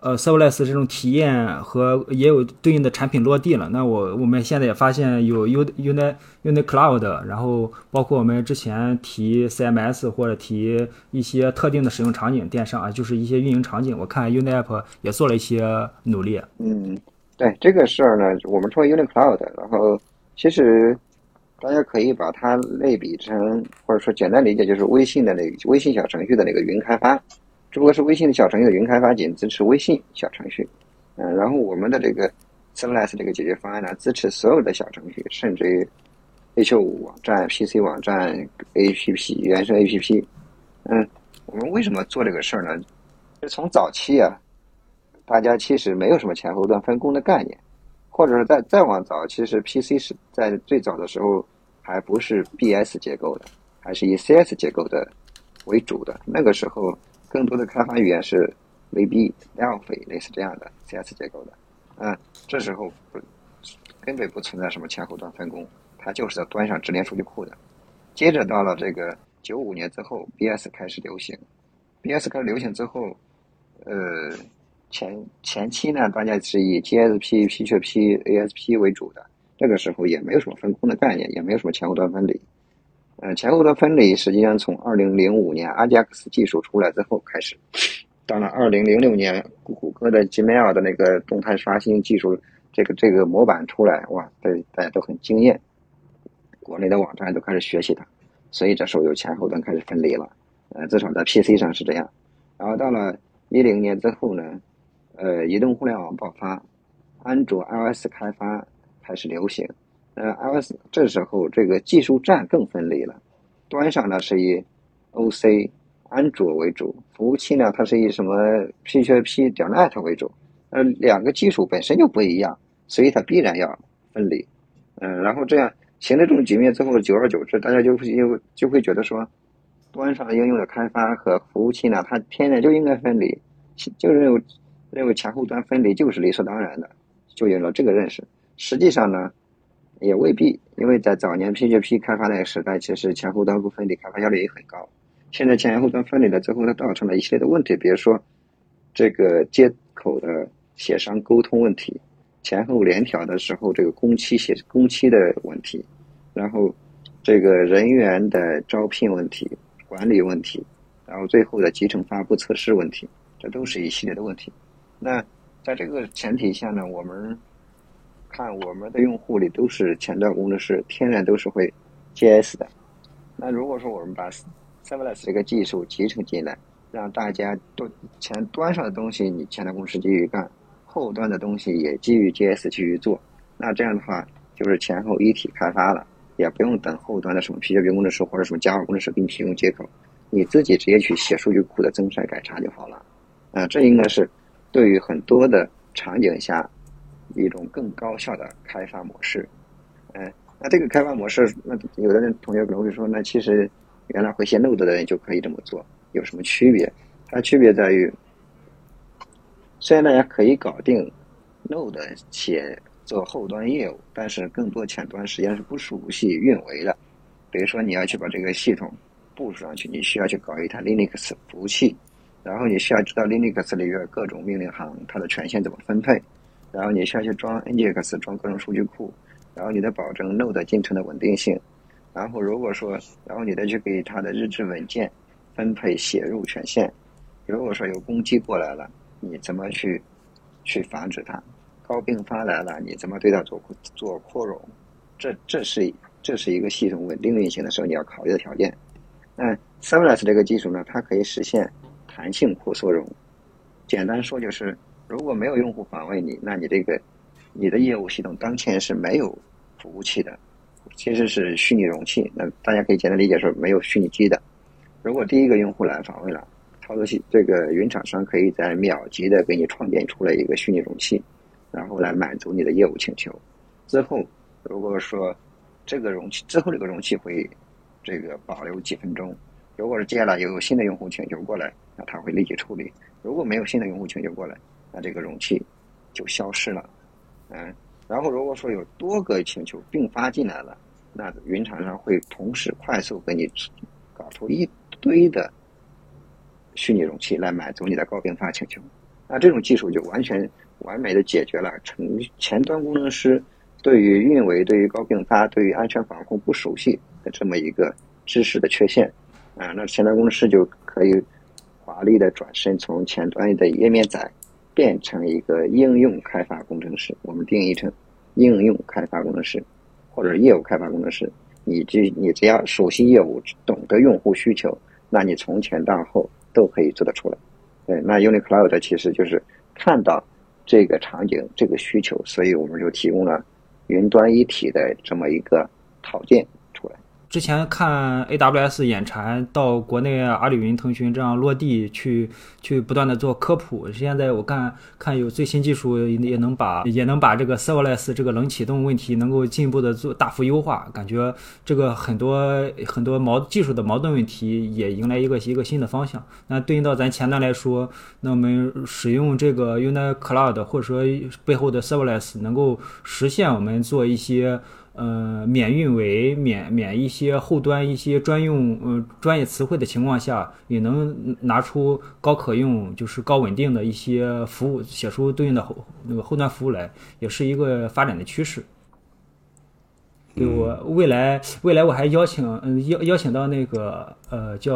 呃 serverless 这种体验和也有对应的产品落地了。那我我们现在也发现有 U Uni Uni Cloud，然后包括我们之前提 CMS 或者提一些特定的使用场景，电商啊，就是一些运营场景，我看 Uni App 也做了一些努力。嗯，对这个事儿呢，我们称为 Uni Cloud，然后其实大家可以把它类比成，或者说简单理解就是微信的那个微信小程序的那个云开发，只不过是微信的小程序的云开发仅支持微信小程序，嗯，然后我们的这个 Serverless 这个解决方案呢，支持所有的小程序，甚至于 H5 网站、PC 网站、APP 原生 APP，嗯，我们为什么做这个事儿呢？就从早期啊。大家其实没有什么前后端分工的概念，或者是再再往早，其实 PC 是在最早的时候还不是 BS 结构的，还是以 CS 结构的为主的。那个时候更多的开发语言是 VB、Delphi 类似这样的 CS 结构的。嗯，这时候不根本不存在什么前后端分工，它就是在端上直连数据库的。接着到了这个九五年之后，BS 开始流行，BS 开始流行之后，呃。前前期呢，大家是以 GSP、P 确 P、ASP 为主的，这个时候也没有什么分工的概念，也没有什么前后端分离。嗯，前后端分离实际上从二零零五年 Ajax 技术出来之后开始，到了二零零六年，谷歌的 Gmail 的那个动态刷新技术，这个这个模板出来，哇，大大家都很惊艳，国内的网站都开始学习它，所以这时候有前后端开始分离了。呃，至少在 PC 上是这样。然后到了一零年之后呢？呃，移动互联网爆发，安卓 iOS 开发开始流行。呃，iOS 这时候这个技术栈更分离了，端上呢是以 OC 安卓为主，服务器呢它是以什么 PHP 点 net 为主。呃，两个技术本身就不一样，所以它必然要分离。嗯，然后这样形成这种局面之后，久而久之，大家就会就就会觉得说，端上应用的开发和服务器呢，它天然就应该分离，就认为。认为前后端分离就是理所当然的，就有了这个认识。实际上呢，也未必，因为在早年 PHP 开发那个时代，其实前后端不分离，开发效率也很高。现在前后端分离了之后，它造成了一系列的问题，比如说这个接口的协商沟通问题，前后联调的时候这个工期协工期的问题，然后这个人员的招聘问题、管理问题，然后最后的集成发布测试问题，这都是一系列的问题。那在这个前提下呢，我们看我们的用户里都是前端工程师，天然都是会 JS 的。那如果说我们把 Serverless 这个技术集成进来，让大家都前端上的东西你前端工程师继续干，后端的东西也基于 JS 继续做，那这样的话就是前后一体开发了，也不用等后端的什么 PHP 工程师或者什么 Java 工程师给你提供接口，你自己直接去写数据库的增删改查就好了。啊，这应该是。对于很多的场景下，一种更高效的开发模式，嗯，那这个开发模式，那有的人同学可能会说，那其实原来会写 Node 的人就可以这么做，有什么区别？它区别在于，虽然大家可以搞定 Node 写做后端业务，但是更多前端实际上是不熟悉运维的。比如说你要去把这个系统部署上去，你需要去搞一台 Linux 服务器。然后你需要知道 Linux 里边各种命令行它的权限怎么分配，然后你需要去装 Nginx 装各种数据库，然后你得保证 Node 进程的稳定性，然后如果说，然后你再去给它的日志文件分配写入权限，如果说有攻击过来了，你怎么去去防止它？高并发来了，你怎么对它做做扩容？这这是这是一个系统稳定运行的时候你要考虑的条件。那 Serverless 这个技术呢，它可以实现。弹性扩缩容，简单说就是，如果没有用户访问你，那你这个你的业务系统当前是没有服务器的，其实是虚拟容器。那大家可以简单理解说，没有虚拟机的。如果第一个用户来访问了，操作器这个云厂商可以在秒级的给你创建出来一个虚拟容器，然后来满足你的业务请求。之后如果说这个容器之后这个容器会这个保留几分钟。如果是接下来有新的用户请求过来，那它会立即处理；如果没有新的用户请求过来，那这个容器就消失了。嗯，然后如果说有多个请求并发进来了，那云厂商会同时快速给你搞出一堆的虚拟容器来满足你的高并发请求。那这种技术就完全完美的解决了程前端工程师对于运维、对于高并发、对于安全防控不熟悉的这么一个知识的缺陷。啊，那前端工程师就可以华丽的转身从前端的页面载变成一个应用开发工程师。我们定义成应用开发工程师或者业务开发工程师。你这你只要熟悉业务，懂得用户需求，那你从前到后都可以做得出来。对，那 UniCloud 其实就是看到这个场景、这个需求，所以我们就提供了云端一体的这么一个套件。之前看 AWS 眼馋到国内阿里云、腾讯这样落地去去不断的做科普，现在我看看有最新技术也能把也能把这个 serverless 这个冷启动问题能够进一步的做大幅优化，感觉这个很多很多矛技术的矛盾问题也迎来一个一个新的方向。那对应到咱前端来说，那我们使用这个 UniCloud 或者说背后的 serverless 能够实现我们做一些。呃，免运维、免免一些后端一些专用呃专业词汇的情况下，也能拿出高可用，就是高稳定的一些服务，写出对应的后那个后端服务来，也是一个发展的趋势。对我未来未来我还邀请嗯邀邀请到那个呃叫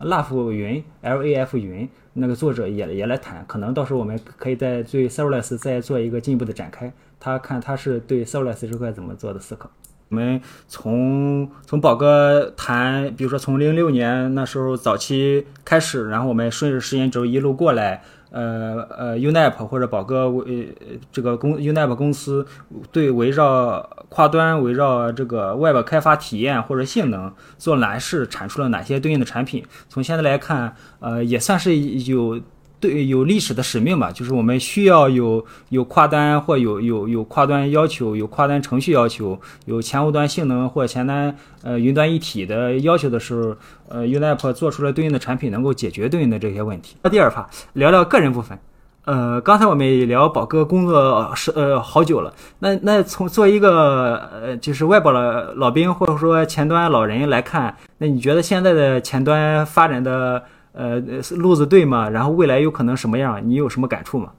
Laf 云 L A F 云那个作者也也来谈，可能到时候我们可以在对 Serverless 再做一个进一步的展开。他看他是对 serverless 这块怎么做的思考。我们从从宝哥谈，比如说从零六年那时候早期开始，然后我们顺着时间轴一路过来，呃呃，Unap 或者宝哥为这个公 Unap 公司对围绕跨端围绕这个 Web 开发体验或者性能做哪事，产出了哪些对应的产品。从现在来看，呃，也算是有。对，有历史的使命吧，就是我们需要有有跨端或有有有跨端要求，有跨端程序要求，有前后端性能或前端呃云端一体的要求的时候，呃，Unap 做出了对应的产品，能够解决对应的这些问题。那第二趴，聊聊个人部分。呃，刚才我们也聊宝哥工作是呃好久了，那那从做一个呃就是外包的老兵或者说前端老人来看，那你觉得现在的前端发展的？呃，路子对吗？然后未来有可能什么样？你有什么感触吗？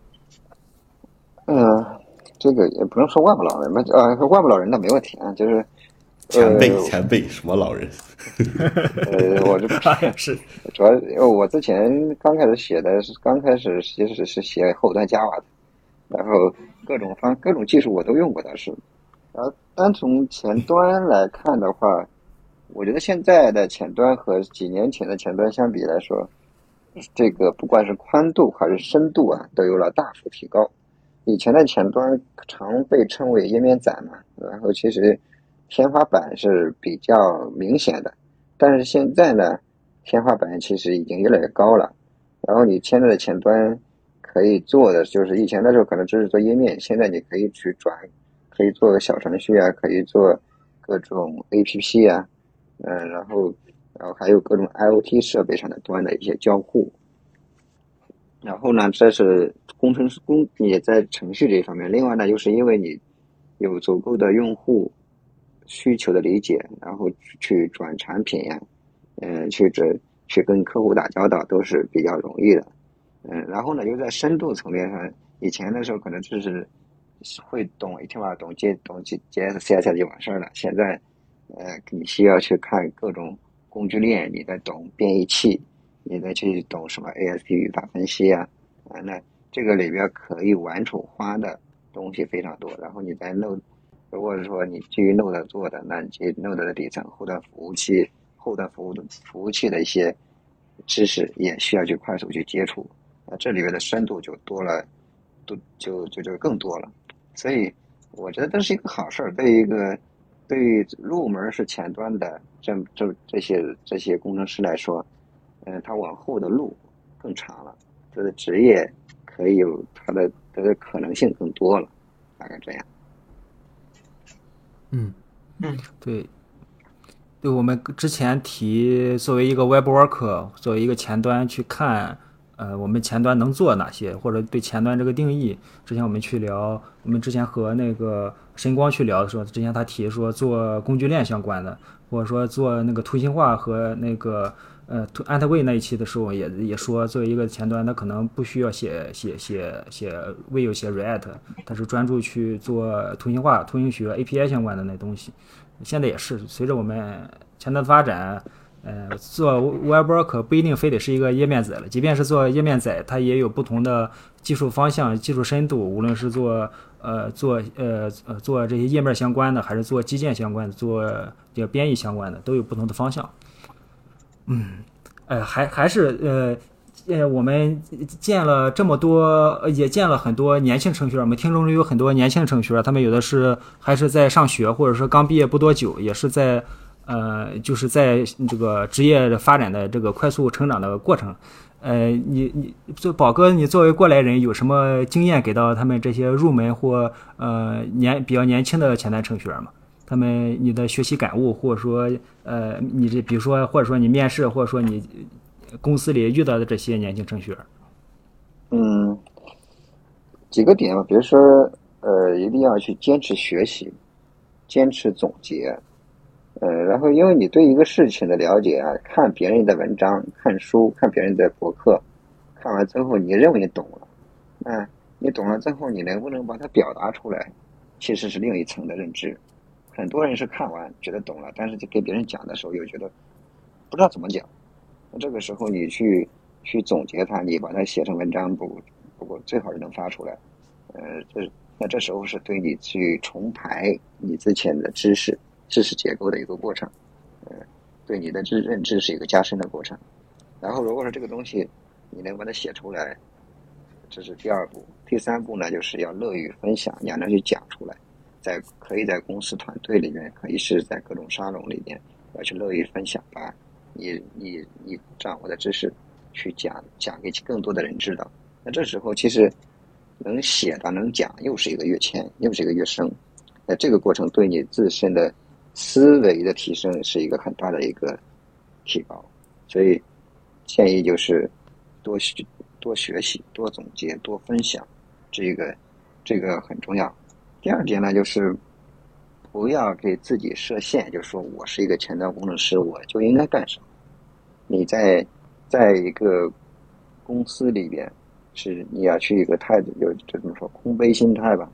嗯，这个也不用说外部老人吧，呃，外部老人那没问题啊，就是前辈前辈什么老人？呃，我这 是主要因为我之前刚开始写的是刚开始其实是写后端 Java 的，然后各种方各种技术我都用过，但是，然后单从前端来看的话。我觉得现在的前端和几年前的前端相比来说，这个不管是宽度还是深度啊，都有了大幅提高。以前的前端常被称为页面仔嘛，然后其实天花板是比较明显的。但是现在呢，天花板其实已经越来越高了。然后你现在的前端可以做的就是，以前的时候可能只是做页面，现在你可以去转，可以做个小程序啊，可以做各种 APP 啊。嗯，然后，然后还有各种 IoT 设备上的端的一些交互。然后呢，这是工程师工也在程序这一方面。另外呢，就是因为你有足够的用户需求的理解，然后去转产品呀，嗯，去这去跟客户打交道都是比较容易的。嗯，然后呢，又在深度层面上，以前的时候可能就是会懂一听吧、懂 J 懂 J J S C S 就完事儿了。现在呃，你需要去看各种工具链，你再懂编译器，你再去懂什么 ASP 语法分析啊，啊，那这个里边可以玩出花的东西非常多。然后你在 Node，如果是说你基于 Node 做的，那你基于 Node 的底层后端服务器、后端服务的服务器的一些知识，也需要去快速去接触，那这里面的深度就多了，都就就就更多了。所以我觉得这是一个好事儿，对于一个。对于入门是前端的这这这些这些工程师来说，嗯，他往后的路更长了，他的职业可以有他的他的可能性更多了，大概这样。嗯嗯，对。对我们之前提作为一个 Web Worker，作为一个前端去看，呃，我们前端能做哪些，或者对前端这个定义，之前我们去聊，我们之前和那个神光去聊的时候，之前他提说做工具链相关的，或者说做那个图形化和那个呃安特卫那一期的时候也也说，作为一个前端，他可能不需要写写写写 Vue 写 React，他是专注去做图形化、图形学、API 相关的那东西。现在也是，随着我们前端的发展，呃，做 Web Work 不一定非得是一个页面仔了，即便是做页面仔，它也有不同的技术方向、技术深度，无论是做呃做呃呃做这些页面相关的，还是做基建相关的，做这个编译相关的，都有不同的方向。嗯，呃，还还是呃。呃，我们见了这么多，也见了很多年轻程序员。我们听众中有很多年轻程序员，他们有的是还是在上学，或者说刚毕业不多久，也是在呃，就是在这个职业发展的这个快速成长的过程。呃，你你就宝哥，你作为过来人，有什么经验给到他们这些入门或呃年比较年轻的前端程序员吗？他们你的学习感悟，或者说呃，你这比如说，或者说你面试，或者说你。公司里遇到的这些年轻程序员，嗯，几个点吧，比如说，呃，一定要去坚持学习，坚持总结，呃，然后因为你对一个事情的了解啊，看别人的文章、看书、看别人的博客，看完之后你认为你懂了，那你懂了之后，你能不能把它表达出来，其实是另一层的认知。很多人是看完觉得懂了，但是就给别人讲的时候又觉得不知道怎么讲。那这个时候你去去总结它，你把它写成文章，不不过最好是能发出来。呃，这那这时候是对你去重排你之前的知识知识结构的一个过程，呃，对你的知认知是一个加深的过程。然后如果说这个东西你能把它写出来，这是第二步。第三步呢，就是要乐于分享，你要能去讲出来，在可以在公司团队里面，可以是在各种沙龙里面，要去乐于分享吧。你你你掌握的知识，去讲讲给更多的人知道。那这时候其实能写的能讲，又是一个跃迁，又是一个跃升。那这个过程对你自身的思维的提升是一个很大的一个提高。所以建议就是多学多学习，多总结，多分享，这个这个很重要。第二点呢，就是。不要给自己设限，就说我是一个前端工程师，我就应该干什么？你在在一个公司里边，是你要去一个态度，就就这么说，空杯心态吧。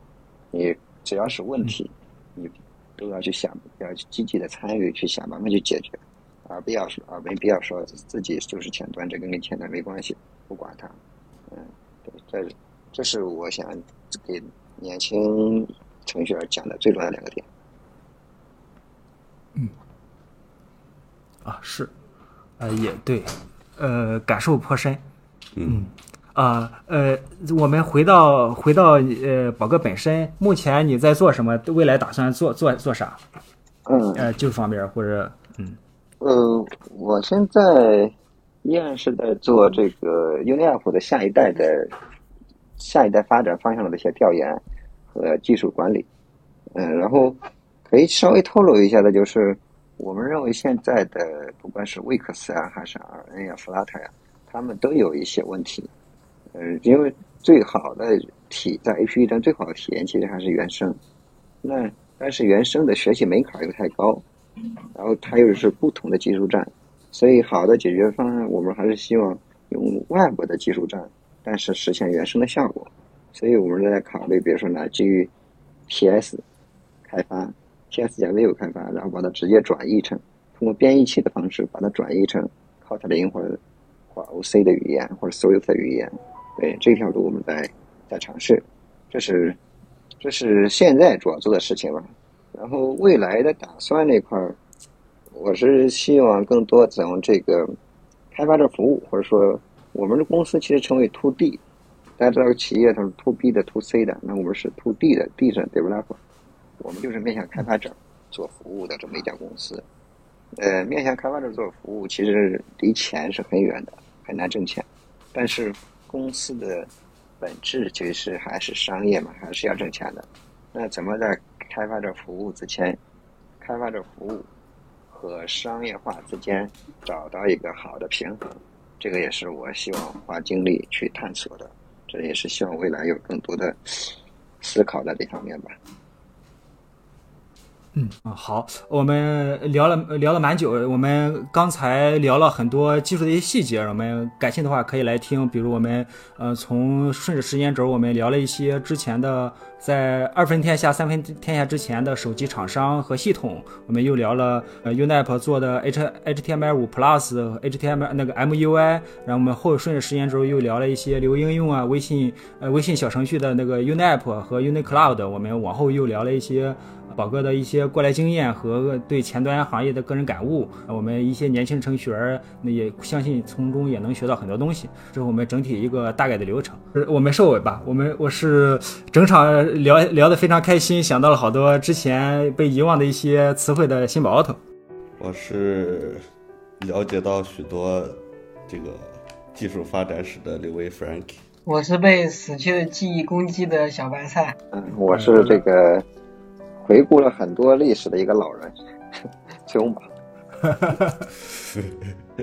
你只要是问题，你都要去想，要去积极的参与，去想办法去解决，而不要说啊，没必要说自己就是前端，这跟你前端没关系，不管它。嗯，对这这是我想给年轻程序员讲的最重要的两个点。嗯，啊是，呃也对，呃感受颇深，嗯。啊呃我们回到回到呃宝哥本身，目前你在做什么？未来打算做做做啥？嗯。呃技术方面或者嗯。呃我现在依然是在做这个 UNIF 的下一代的下一代发展方向的一些调研和技术管理，嗯然后。可以稍微透露一下的，就是我们认为现在的不管是 Wix 啊，还是 RN 呀、Flutter 呀，他们都有一些问题。嗯，因为最好的体在 APP 端最好的体验其实还是原生。那但是原生的学习门槛又太高，然后它又是不同的技术栈，所以好的解决方案我们还是希望用外部的技术栈，但是实现原生的效果。所以我们在考虑，比如说呢，基于 PS 开发。PS 加 Vue 开发，然后把它直接转译成通过编译器的方式把它转译成 Kotlin 或者或 OC 的语言或者 Swift 的语言。对这条路我们在在尝试，这是这是现在主要做的事情吧。然后未来的打算那块儿，我是希望更多从这个开发者服务，或者说我们的公司其实称为 To D，大家知道企业它是 To B 的 To C 的，那我们是 To D 的 D 上 Developer。我们就是面向开发者做服务的这么一家公司，呃，面向开发者做服务，其实离钱是很远的，很难挣钱。但是公司的本质其实还是商业嘛，还是要挣钱的。那怎么在开发者服务之前，开发者服务和商业化之间找到一个好的平衡，这个也是我希望花精力去探索的。这也是希望未来有更多的思考在这方面吧。嗯啊，好，我们聊了聊了蛮久，我们刚才聊了很多技术的一些细节，我们感兴趣的话可以来听，比如我们呃从顺着时间轴，我们聊了一些之前的在二分天下、三分天下之前的手机厂商和系统，我们又聊了呃 UNEP 做的 H HTML 五 Plus、HTML 那个 MUI，然后我们后顺着时间轴又聊了一些流应用啊，微信呃微信小程序的那个 UNEP 和 UniCloud，我们往后又聊了一些。宝哥的一些过来经验和对前端行业的个人感悟，我们一些年轻程序员也相信从中也能学到很多东西。这是我们整体一个大概的流程。我们收尾吧，我们我是整场聊聊得非常开心，想到了好多之前被遗忘的一些词汇的新宝头。我是了解到许多这个技术发展史的刘威 Frankie。我是被死去的记忆攻击的小白菜。嗯，我是这个。回顾了很多历史的一个老人，崔永宝。